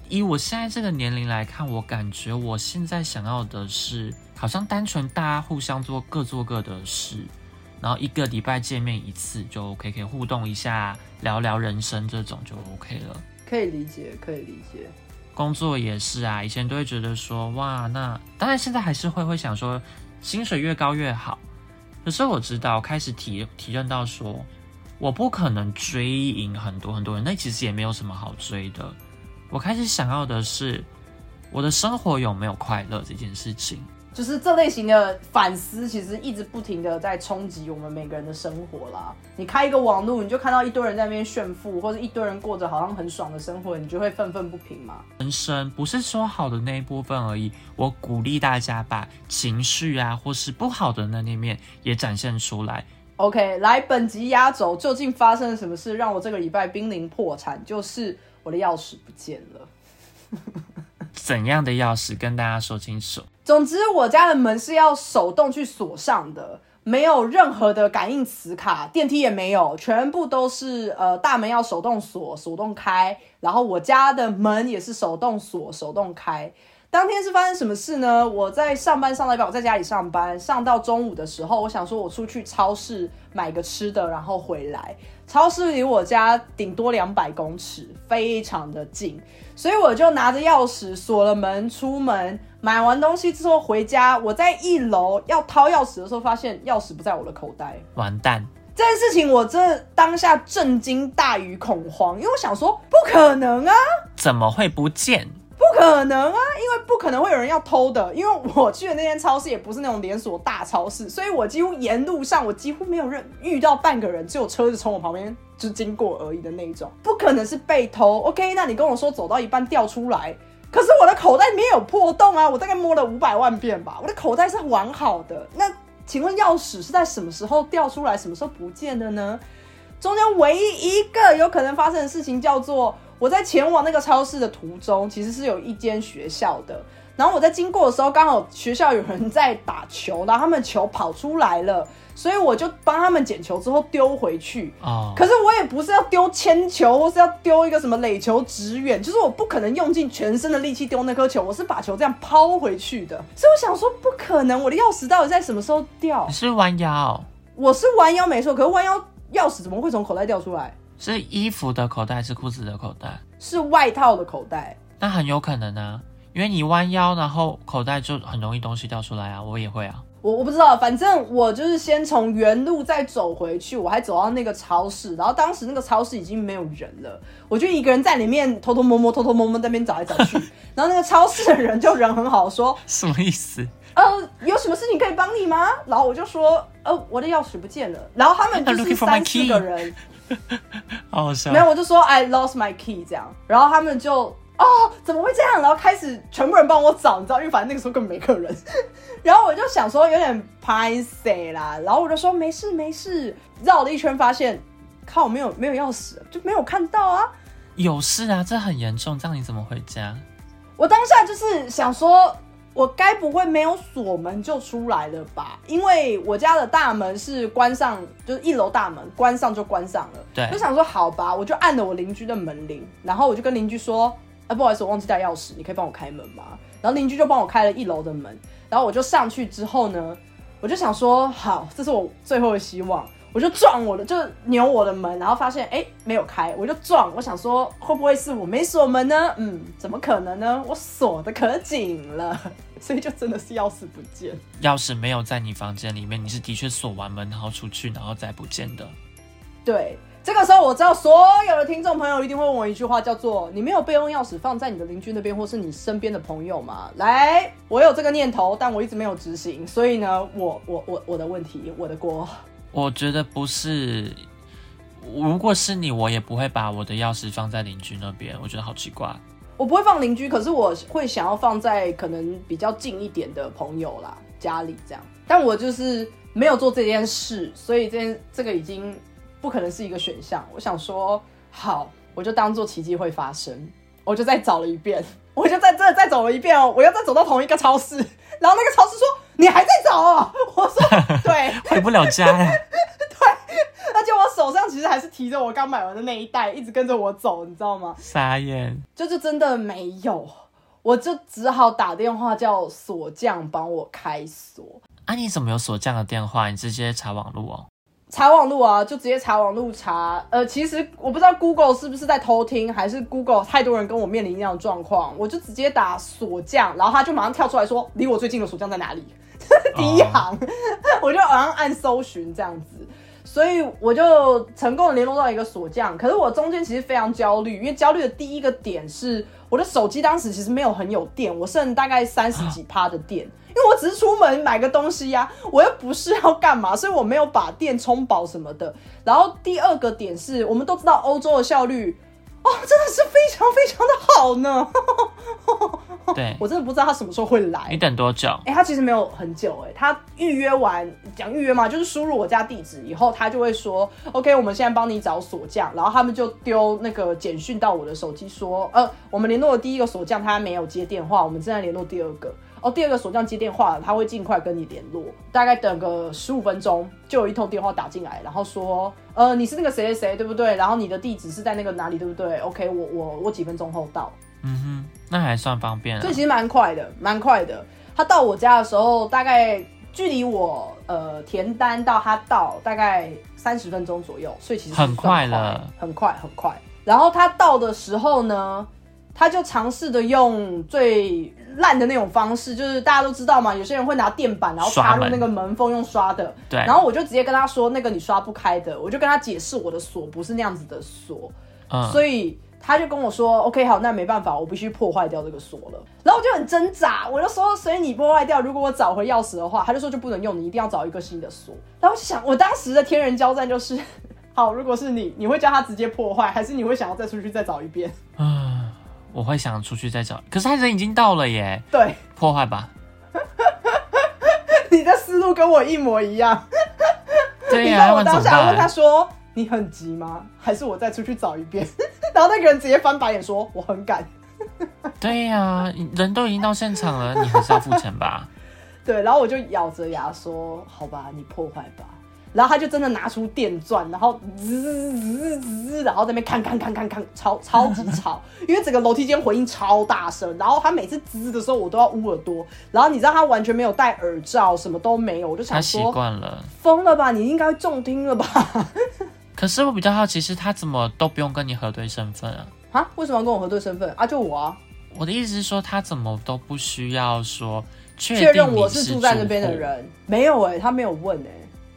以我现在这个年龄来看，我感觉我现在想要的是，好像单纯大家互相做各做各的事。然后一个礼拜见面一次就 OK，可以互动一下，聊聊人生这种就 OK 了。可以理解，可以理解。工作也是啊，以前都会觉得说，哇，那当然现在还是会会想说，薪水越高越好。可是我知道，开始体体认到说，我不可能追赢很多很多人，那其实也没有什么好追的。我开始想要的是，我的生活有没有快乐这件事情。就是这类型的反思，其实一直不停的在冲击我们每个人的生活啦。你开一个网络，你就看到一堆人在那边炫富，或者一堆人过着好像很爽的生活，你就会愤愤不平嘛。人生不是说好的那一部分而已，我鼓励大家把情绪啊，或是不好的那一面也展现出来。OK，来，本集压轴，究竟发生了什么事让我这个礼拜濒临破产？就是我的钥匙不见了。怎样的钥匙？跟大家说清楚。总之，我家的门是要手动去锁上的，没有任何的感应磁卡，电梯也没有，全部都是呃大门要手动锁、手动开，然后我家的门也是手动锁、手动开。当天是发生什么事呢？我在上班上到一半，我在家里上班，上到中午的时候，我想说我出去超市买个吃的，然后回来。超市离我家顶多两百公尺，非常的近，所以我就拿着钥匙锁了门，出门买完东西之后回家。我在一楼要掏钥匙的时候，发现钥匙不在我的口袋，完蛋！这件事情我这当下震惊大于恐慌，因为我想说不可能啊，怎么会不见？不可能啊，因为不可能会有人要偷的。因为我去的那间超市也不是那种连锁大超市，所以我几乎沿路上我几乎没有人遇到半个人，只有车子从我旁边就经过而已的那种。不可能是被偷。OK，那你跟我说走到一半掉出来，可是我的口袋没有破洞啊，我大概摸了五百万遍吧，我的口袋是完好的。那请问钥匙是在什么时候掉出来，什么时候不见的呢？中间唯一一个有可能发生的事情叫做。我在前往那个超市的途中，其实是有一间学校的。然后我在经过的时候，刚好学校有人在打球，然后他们球跑出来了，所以我就帮他们捡球之后丢回去。啊！可是我也不是要丢铅球，或是要丢一个什么垒球直远，就是我不可能用尽全身的力气丢那颗球，我是把球这样抛回去的。所以我想说，不可能，我的钥匙到底在什么时候掉？你是弯腰？我是弯腰没错，可是弯腰钥匙怎么会从口袋掉出来？是衣服的口袋还是裤子的口袋？是外套的口袋。那很有可能啊，因为你弯腰，然后口袋就很容易东西掉出来啊。我也会啊。我我不知道，反正我就是先从原路再走回去，我还走到那个超市，然后当时那个超市已经没有人了，我就一个人在里面偷偷摸摸、偷偷摸摸在那边找来找去。然后那个超市的人就人很好，说 什么意思？呃，有什么事情可以帮你吗？然后我就说，呃，我的钥匙不见了。然后他们就是三四个人。好笑。没有，我就说 I lost my key 这样，然后他们就哦，怎么会这样？然后开始全部人帮我找，你知道，因为反正那个时候根本没客人。然后我就想说有点拍 C 啦，然后我就说没事没事，绕了一圈发现靠，没有没有钥匙，就没有看到啊。有事啊，这很严重，这样你怎么回家？我当下就是想说。我该不会没有锁门就出来了吧？因为我家的大门是关上，就是一楼大门关上就关上了。对，就想说好吧，我就按了我邻居的门铃，然后我就跟邻居说：“啊，不好意思，我忘记带钥匙，你可以帮我开门吗？”然后邻居就帮我开了一楼的门，然后我就上去之后呢，我就想说好，这是我最后的希望。我就撞我的，就扭我的门，然后发现哎没有开，我就撞。我想说会不会是我没锁门呢？嗯，怎么可能呢？我锁的可紧了，所以就真的是钥匙不见。钥匙没有在你房间里面，你是的确锁完门然后出去，然后再不见的。对，这个时候我知道所有的听众朋友一定会问我一句话，叫做你没有备用钥匙放在你的邻居那边，或是你身边的朋友吗？来，我有这个念头，但我一直没有执行，所以呢，我我我我的问题，我的锅。我觉得不是，如果是你，我也不会把我的钥匙放在邻居那边。我觉得好奇怪。我不会放邻居，可是我会想要放在可能比较近一点的朋友啦，家里这样。但我就是没有做这件事，所以这件这个已经不可能是一个选项。我想说，好，我就当做奇迹会发生，我就再找了一遍，我就在这再走了一遍哦，我又再走到同一个超市，然后那个超市说。你还在找哦？我说对，回不了家。对，而且我手上其实还是提着我刚买完的那一袋，一直跟着我走，你知道吗？傻眼，就是真的没有，我就只好打电话叫锁匠帮我开锁。啊，你怎么有锁匠的电话？你直接查网络哦。查网路啊，就直接查网路查。呃，其实我不知道 Google 是不是在偷听，还是 Google 太多人跟我面临一样的状况，我就直接打锁匠，然后他就马上跳出来说，离我最近的锁匠在哪里？第一行，我就好像按搜寻这样子，所以我就成功的联络到一个锁匠。可是我中间其实非常焦虑，因为焦虑的第一个点是我的手机当时其实没有很有电，我剩大概三十几趴的电，因为我只是出门买个东西呀，我又不是要干嘛，所以我没有把电充饱什么的。然后第二个点是我们都知道欧洲的效率。哦，真的是非常非常的好呢。对，我真的不知道他什么时候会来。你等多久？哎，他其实没有很久，哎，他预约完讲预约嘛，就是输入我家地址以后，他就会说，OK，我们现在帮你找锁匠，然后他们就丢那个简讯到我的手机，说，呃，我们联络的第一个锁匠他没有接电话，我们正在联络第二个。哦，第二个锁匠接电话了，他会尽快跟你联络，大概等个十五分钟，就有一通电话打进来，然后说，呃，你是那个谁谁谁，对不对？然后你的地址是在那个哪里，对不对？OK，我我我几分钟后到。嗯哼，那还算方便。所以其实蛮快的，蛮快的。他到我家的时候，大概距离我呃填单到他到大概三十分钟左右，所以其实很快了，很快很快。然后他到的时候呢？他就尝试的用最烂的那种方式，就是大家都知道嘛，有些人会拿电板，然后插入那个门缝用刷的。对。然后我就直接跟他说，那个你刷不开的。我就跟他解释我的锁不是那样子的锁，所以他就跟我说：“OK，好，那没办法，我必须破坏掉这个锁了。”然后我就很挣扎，我就说：“所以你破坏掉，如果我找回钥匙的话，他就说就不能用，你一定要找一个新的锁。”然后我就想，我当时的天人交战就是：好，如果是你，你会叫他直接破坏，还是你会想要再出去再找一遍？啊，我会想出去再找，可是他人已经到了耶，对，破坏吧。你的思路跟我一模一样。对呀、我当下问他办？说：“你很急吗？还是我再出去找一遍？” 然后那个人直接翻白眼说：“我很赶。对呀、人都已经到现场了，你还是要付钱吧？”对，然后我就咬着牙说：“好吧，你破坏吧。”然后他就真的拿出电钻，然后滋滋滋，然后在那边看看看看看，超超级吵，因为整个楼梯间回音超大声。然后他每次滋的时候，我都要捂耳朵。然后你知道他完全没有戴耳罩，什么都没有，我就想他习惯了。疯了吧？你应该中听了吧？可是我比较好奇是，他怎么都不用跟你核对身份啊？啊？为什么要跟我核对身份啊？就我啊。我的意思是说，他怎么都不需要说确确认我是住在那边的，人，没有哎、他没有问哎、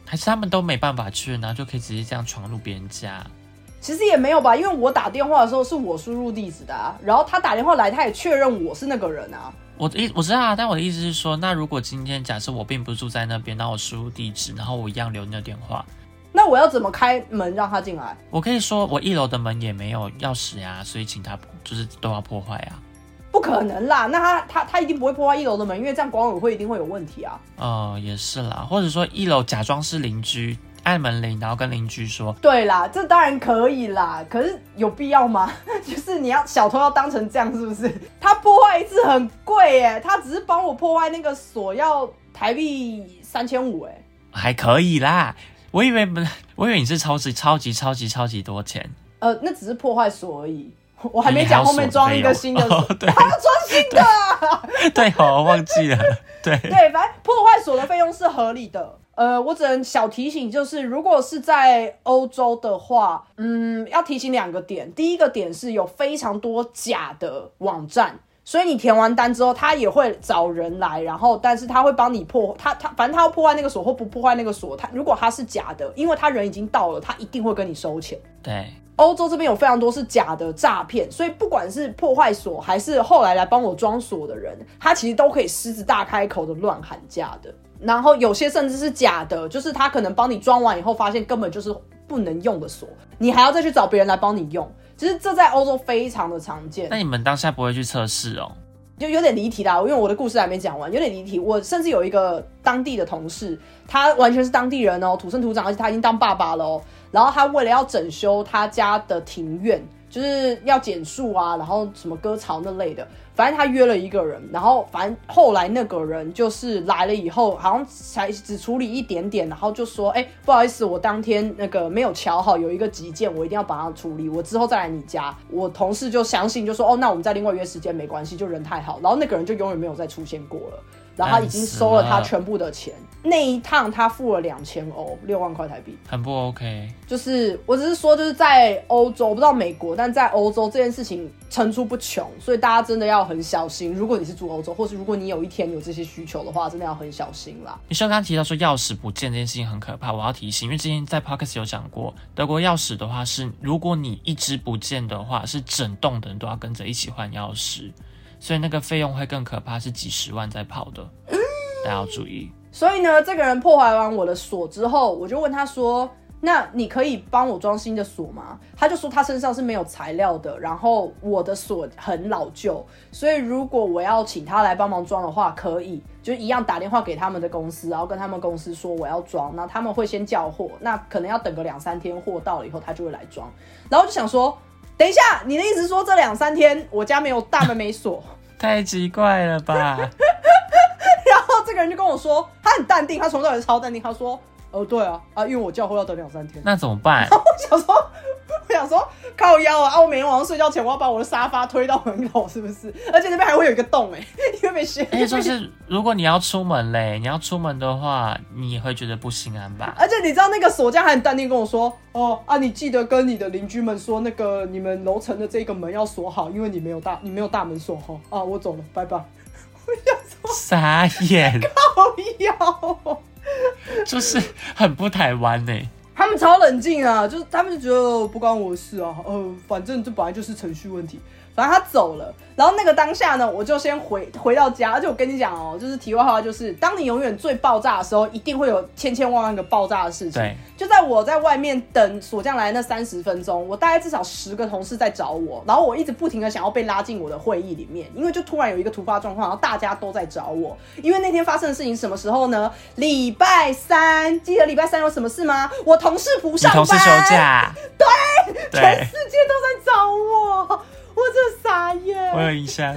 还是他们都没办法去，然后就可以直接这样闯入别人家？其实也没有吧，因为我打电话的时候是我输入地址的、啊，然后他打电话来，他也确认我是那个人啊。我的意我知道啊，但我的意思是说，那如果今天假设我并不是住在那边，然后我输入地址，然后我一样留你的电话，那我要怎么开门让他进来？我可以说我一楼的门也没有钥匙呀，所以请他就是都要破坏啊。不可能啦，那他他他一定不会破坏一楼的门，因为这样管委会一定会有问题啊。哦，也是啦，或者说一楼假装是邻居，按门铃，然后跟邻居说，对啦，这当然可以啦，可是有必要吗？就是你要小偷要当成这样是不是？他破坏一次很贵耶，他只是帮我破坏那个锁要台币三千五哎。还可以啦。我以为不，我以为你是超级超级超级超级多钱，呃，那只是破坏锁而已，我还没讲后面装一个新的 对还要装新的啊。对哦，我忘记了，对，对，反正破坏锁的费用是合理的。呃，我只能小提醒，就是如果是在欧洲的话，嗯，要提醒两个点。第一个点是有非常多假的网站，所以你填完单之后，他也会找人来，然后但是他会帮你破，他他反正他要破坏那个锁或不破坏那个锁，他如果他是假的，因为他人已经到了，他一定会跟你收钱。对，欧洲这边有非常多是假的诈骗，所以不管是破坏锁还是后来来帮我装锁的人，他其实都可以狮子大开口的乱喊价的。然后有些甚至是假的，就是他可能帮你装完以后，发现根本就是不能用的锁，你还要再去找别人来帮你用。其实这在欧洲非常的常见那。你们当下不会去测试哦？就有点离题啦，因为我的故事还没讲完，有点离题。我甚至有一个当地的同事，他完全是当地人哦，土生土长，而且他已经当爸爸了哦。然后他为了要整修他家的庭院，就是要剪树啊，然后什么割草那类的，反正他约了一个人，然后反正后来那个人就是来了以后，好像才只处理一点点，然后就说，哎、不好意思，我当天那个没有瞧好，有一个急件，我一定要把它处理，我之后再来你家。我同事就相信，就说，哦，那我们再另外约时间没关系，就人太好。然后那个人就永远没有再出现过了。然后他已经收了他全部的钱，那一趟他付了两千欧，六万块台币。很不 OK。就是我只是说，就是在欧洲，我不知道美国，但在欧洲这件事情层出不穷，所以大家真的要很小心。如果你是住欧洲，或是如果你有一天有这些需求的话，真的要很小心啦。你像刚刚提到说钥匙不见这件事情很可怕，我要提醒，因为之前在 Podcast 有讲过，德国钥匙的话是，如果你一只不见的话，是整栋的人都要跟着一起换钥匙，所以那个费用会更可怕，是几十万在跑的，大家要注意。所以呢，这个人破坏完我的锁之后，我就问他说：“那你可以帮我装新的锁吗？”他就说他身上是没有材料的，然后我的锁很老旧，所以如果我要请他来帮忙装的话，可以，就一样打电话给他们的公司，然后跟他们公司说我要装，那他们会先叫货，那可能要等个两三天，货到了以后他就会来装。然后就想说，等一下，你的意思说这两三天我家没有大门没锁？太奇怪了吧？然后这个人就跟我说，他很淡定，他从头到尾超淡定。他说：“呃，对啊，啊，因为我叫货要等两三天。那怎么办？我想说，我想说靠腰啊！啊，我每天晚上睡觉前我要把我的沙发推到门口，是不是？而且那边还会有一个洞哎、因为没学。而且就是如果你要出门嘞，你要出门的话，你也会觉得不心安吧？而且你知道那个锁匠还很淡定跟我说：“哦啊，你记得跟你的邻居们说，那个你们楼层的这个门要锁好，因为你没有大你没有大门锁哈。啊，我走了，拜拜。我想说傻眼，靠腰。就是很不台湾呢。他们超冷静啊，就是他们就觉得不关我事啊，呃，反正这本来就是程序问题。反正他走了，然后那个当下呢，我就先回回到家，而且我跟你讲哦，就是题外话，就是当你永远最爆炸的时候，一定会有千千万万个爆炸的事情。对，就在我在外面等锁匠来那三十分钟，我大概至少十个同事在找我，然后我一直不停的想要被拉进我的会议里面，因为就突然有一个突发状况，然后大家都在找我，因为那天发生的事情什么时候呢？礼拜三，记得礼拜三有什么事吗？我同事不上班，同事休假，对，全世界都在找我。我这傻眼，我有印象。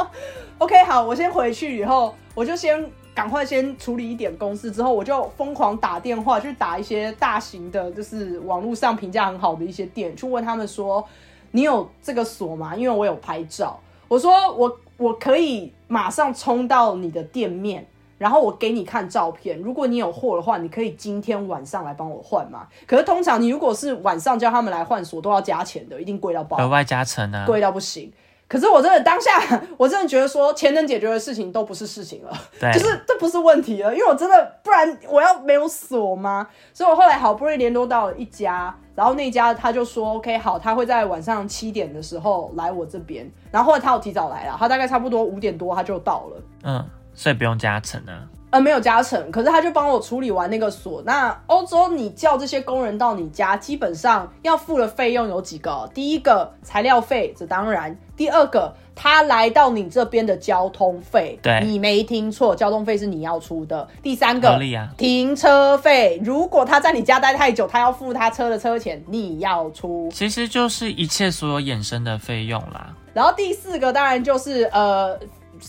OK，好，我先回去以后，我就先赶快先处理一点公事，之后我就疯狂打电话去打一些大型的，就是网络上评价很好的一些店，去问他们说，你有这个锁吗？因为我有拍照，我说我我可以马上冲到你的店面。然后我给你看照片，如果你有货的话，你可以今天晚上来帮我换嘛。可是通常你如果是晚上叫他们来换锁，都要加钱的，一定贵到爆，额外加成啊，贵到不行。可是我真的当下，我真的觉得说钱能解决的事情都不是事情了，对，就是这不是问题了，因为我真的不然我要没有锁吗？所以我后来好不容易联络到了一家，然后那家他就说 OK 好，他会在晚上七点的时候来我这边，然后后来他有提早来了，他大概差不多五点多他就到了，嗯。所以不用加成呢？呃，没有加成，可是他就帮我处理完那个锁。那欧洲你叫这些工人到你家，基本上要付的费用有几个？第一个材料费，这当然；第二个他来到你这边的交通费，对，你没听错，交通费是你要出的。第三个，啊，停车费，如果他在你家待太久，他要付他车的车钱，你要出。其实就是一切所有衍生的费用啦。然后第四个当然就是呃。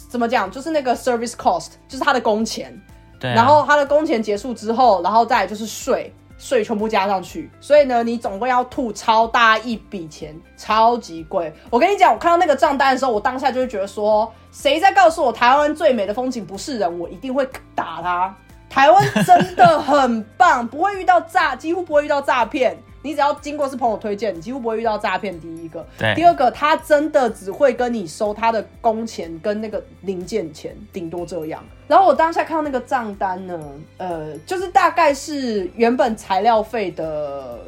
怎么讲？就是那个 service cost，就是他的工钱。对。然后他的工钱结束之后，然后再就是税，税全部加上去。所以呢，你总共要吐超大一笔钱，超级贵。我跟你讲，我看到那个账单的时候，我当下就会觉得说，谁在告诉我台湾最美的风景不是人，我一定会打他。台湾真的很棒，不会遇到诈，几乎不会遇到诈骗。你只要经过是朋友推荐，你几乎不会遇到诈骗。第一个，对，第二个，他真的只会跟你收他的工钱跟那个零件钱，顶多这样。然后我当下看到那个账单呢，呃，就是大概是原本材料费的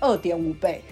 二点五倍。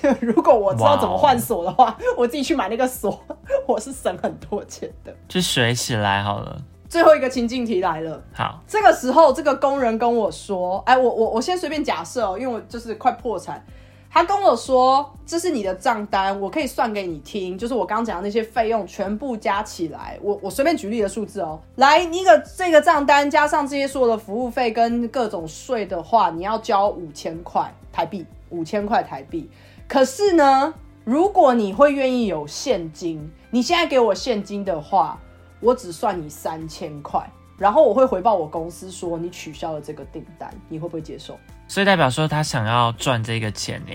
如果我知道怎么换锁的话，我自己去买那个锁，我是省很多钱的。就学起来好了。最后一个情境题来了。好，这个时候这个工人跟我说：“哎，我我我先随便假设哦，因为我就是快破产。”他跟我说：“这是你的账单，我可以算给你听，就是我刚刚讲的那些费用全部加起来，我我随便举例的数字哦。来，一个这个账单加上这些所有的服务费跟各种税的话，你要交五千块台币，五千块台币。可是呢，如果你会愿意有现金，你现在给我现金的话。”我只算你三千块，然后我会回报我公司说你取消了这个订单，你会不会接受？所以代表说他想要赚这个钱呢？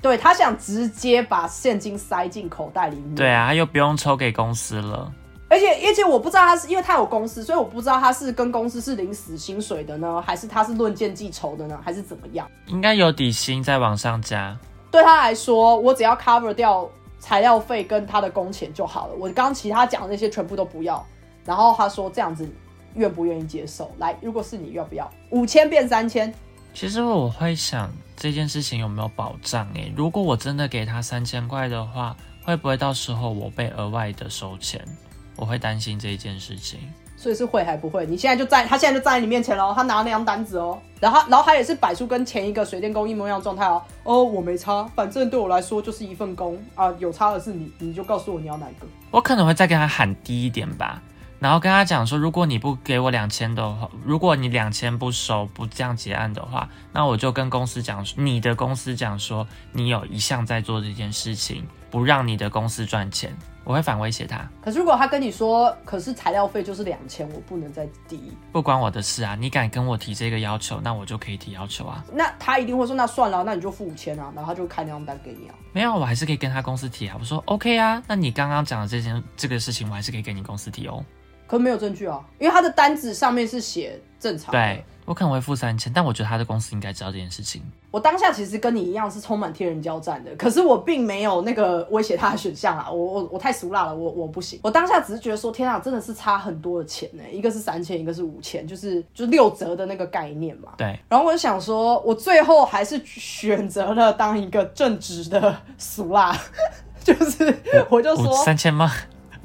对他想直接把现金塞进口袋里面。对啊，他又不用抽给公司了。而且而且我不知道他是因为他有公司，所以我不知道他是跟公司是领死薪水的呢，还是他是论件计酬的呢，还是怎么样？应该有底薪再往上加。对他来说，我只要 cover 掉。材料费跟他的工钱就好了，我刚其他讲的那些全部都不要。然后他说这样子愿不愿意接受？来，如果是你，要不要五千变三千？其实我会想这件事情有没有保障？诶，如果我真的给他三千块的话，会不会到时候我被额外的收钱？我会担心这件事情。所以是会还不会？你现在就在他现在就站在你面前喽，他拿那张单子哦，然后然后他也是摆出跟前一个水电工一模一样状态哦。哦，我没差，反正对我来说就是一份工啊，有差的是你，你就告诉我你要哪个。我可能会再跟他喊低一点吧，然后跟他讲说，如果你不给我两千的话，如果你两千不收不这样结案的话，那我就跟公司讲，你的公司讲说你有一项在做这件事情，不让你的公司赚钱。我会反威胁他。可是如果他跟你说，可是材料费就是两千，我不能再低，不关我的事啊！你敢跟我提这个要求，那我就可以提要求啊。那他一定会说，那算了，那你就付五千啊，然后他就开那张单给你啊。没有，我还是可以跟他公司提啊。我说 OK 啊，那你刚刚讲的这件这个事情，我还是可以给你公司提哦。可没有证据啊，因为他的单子上面是写正常。对，我可能会付三千，但我觉得他的公司应该知道这件事情。我当下其实跟你一样是充满天人交战的，可是我并没有那个威胁他的选项啊，我我我太俗辣了，我我不行。我当下只是觉得说，天啊，真的是差很多的钱呢，一个是三千，一个是五千，就是就六折的那个概念嘛。对。然后我就想说，我最后还是选择了当一个正直的 俗辣，就是我就说三千吗？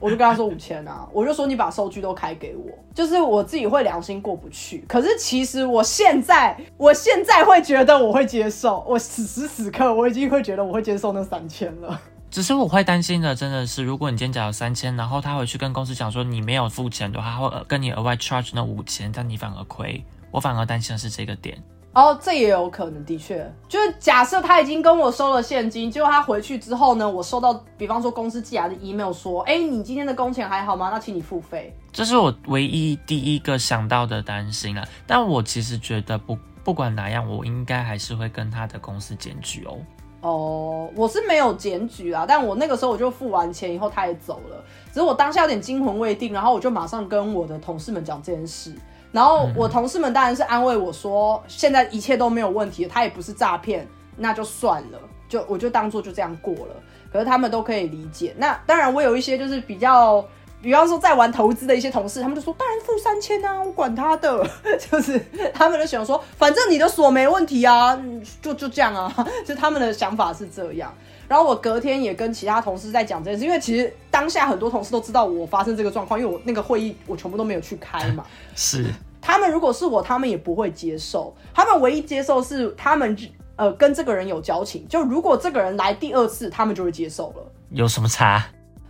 我就跟他说五千啊，我就说你把收据都开给我，就是我自己会良心过不去。可是其实我现在，我现在会觉得我会接受，我此时此刻我已经会觉得我会接受那三千了。只是我会担心的，真的是如果你今天缴了三千，然后他回去跟公司讲说你没有付钱的话，他会跟你额外 charge 那五千，但你反而亏。我反而担心的是这个点。哦，这也有可能，的确，就是假设他已经跟我收了现金，结果他回去之后呢，我收到，比方说公司寄来的 email 说，哎，你今天的工钱还好吗？那请你付费。这是我唯一第一个想到的担心啊，但我其实觉得不不管哪样，我应该还是会跟他的公司检举哦。哦，我是没有检举啊，但我那个时候我就付完钱以后他也走了，只是我当下有点惊魂未定，然后我就马上跟我的同事们讲这件事。然后我同事们当然是安慰我说，现在一切都没有问题，他也不是诈骗，那就算了，就我就当做就这样过了。可是他们都可以理解。那当然，我有一些就是比较，比方说在玩投资的一些同事，他们就说当然付三千啊，我管他的，就是他们就想说，反正你的锁没问题啊，就就这样啊，就他们的想法是这样。然后我隔天也跟其他同事在讲这件事，因为其实当下很多同事都知道我发生这个状况，因为我那个会议我全部都没有去开嘛。是，他们如果是我，他们也不会接受。他们唯一接受是他们呃跟这个人有交情，就如果这个人来第二次，他们就会接受了。有什么差？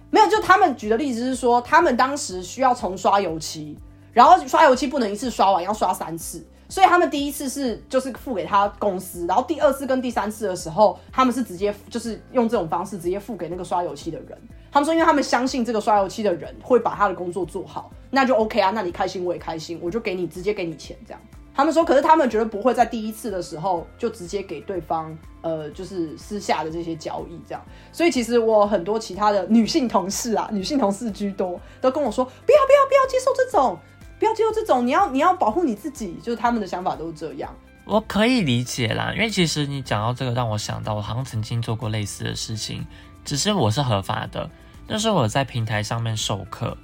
没有，就他们举的例子是说，他们当时需要重刷油漆，然后刷油漆不能一次刷完，要刷三次。所以他们第一次是就是付给他公司，然后第二次跟第三次的时候，他们是直接就是用这种方式直接付给那个刷油漆的人。他们说，因为他们相信这个刷油漆的人会把他的工作做好，那就 OK 啊，那你开心我也开心，我就给你直接给你钱这样。他们说，可是他们觉得不会在第一次的时候就直接给对方，呃，就是私下的这些交易这样。所以其实我很多其他的女性同事啊，女性同事居多，都跟我说，不要不要不要接受这种。不要接受这种，你要你要保护你自己，就是他们的想法都是这样。我可以理解啦，因为其实你讲到这个，让我想到我好像曾经做过类似的事情，只是我是合法的。那时候我在平台上面授课，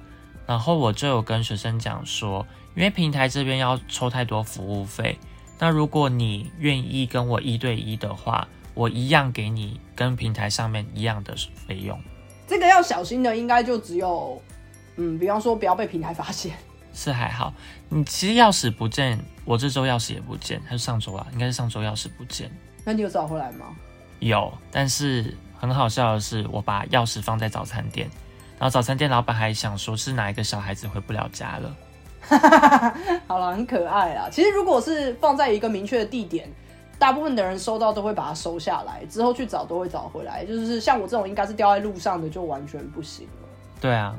然后我就有跟学生讲说，因为平台这边要抽太多服务费，那如果你愿意跟我一对一的话，我一样给你跟平台上面一样的费用。这个要小心的，应该就只有，嗯，比方说不要被平台发现。是还好，你其实钥匙不见，我这周钥匙也不见，还是上周啊？应该是上周钥匙不见。那你有找回来吗？有，但是很好笑的是，我把钥匙放在早餐店，然后早餐店老板还想说是哪一个小孩子回不了家了。好了，很可爱啊。其实如果是放在一个明确的地点，大部分的人收到都会把它收下来，之后去找都会找回来。就是像我这种应该是掉在路上的，就完全不行了。对啊，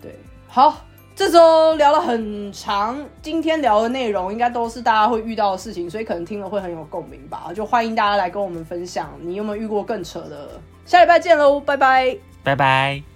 对，好。这周聊了很长，今天聊的内容应该都是大家会遇到的事情，所以可能听了会很有共鸣吧。就欢迎大家来跟我们分享，你有没有遇过更扯的？下礼拜见喽，拜拜，拜拜。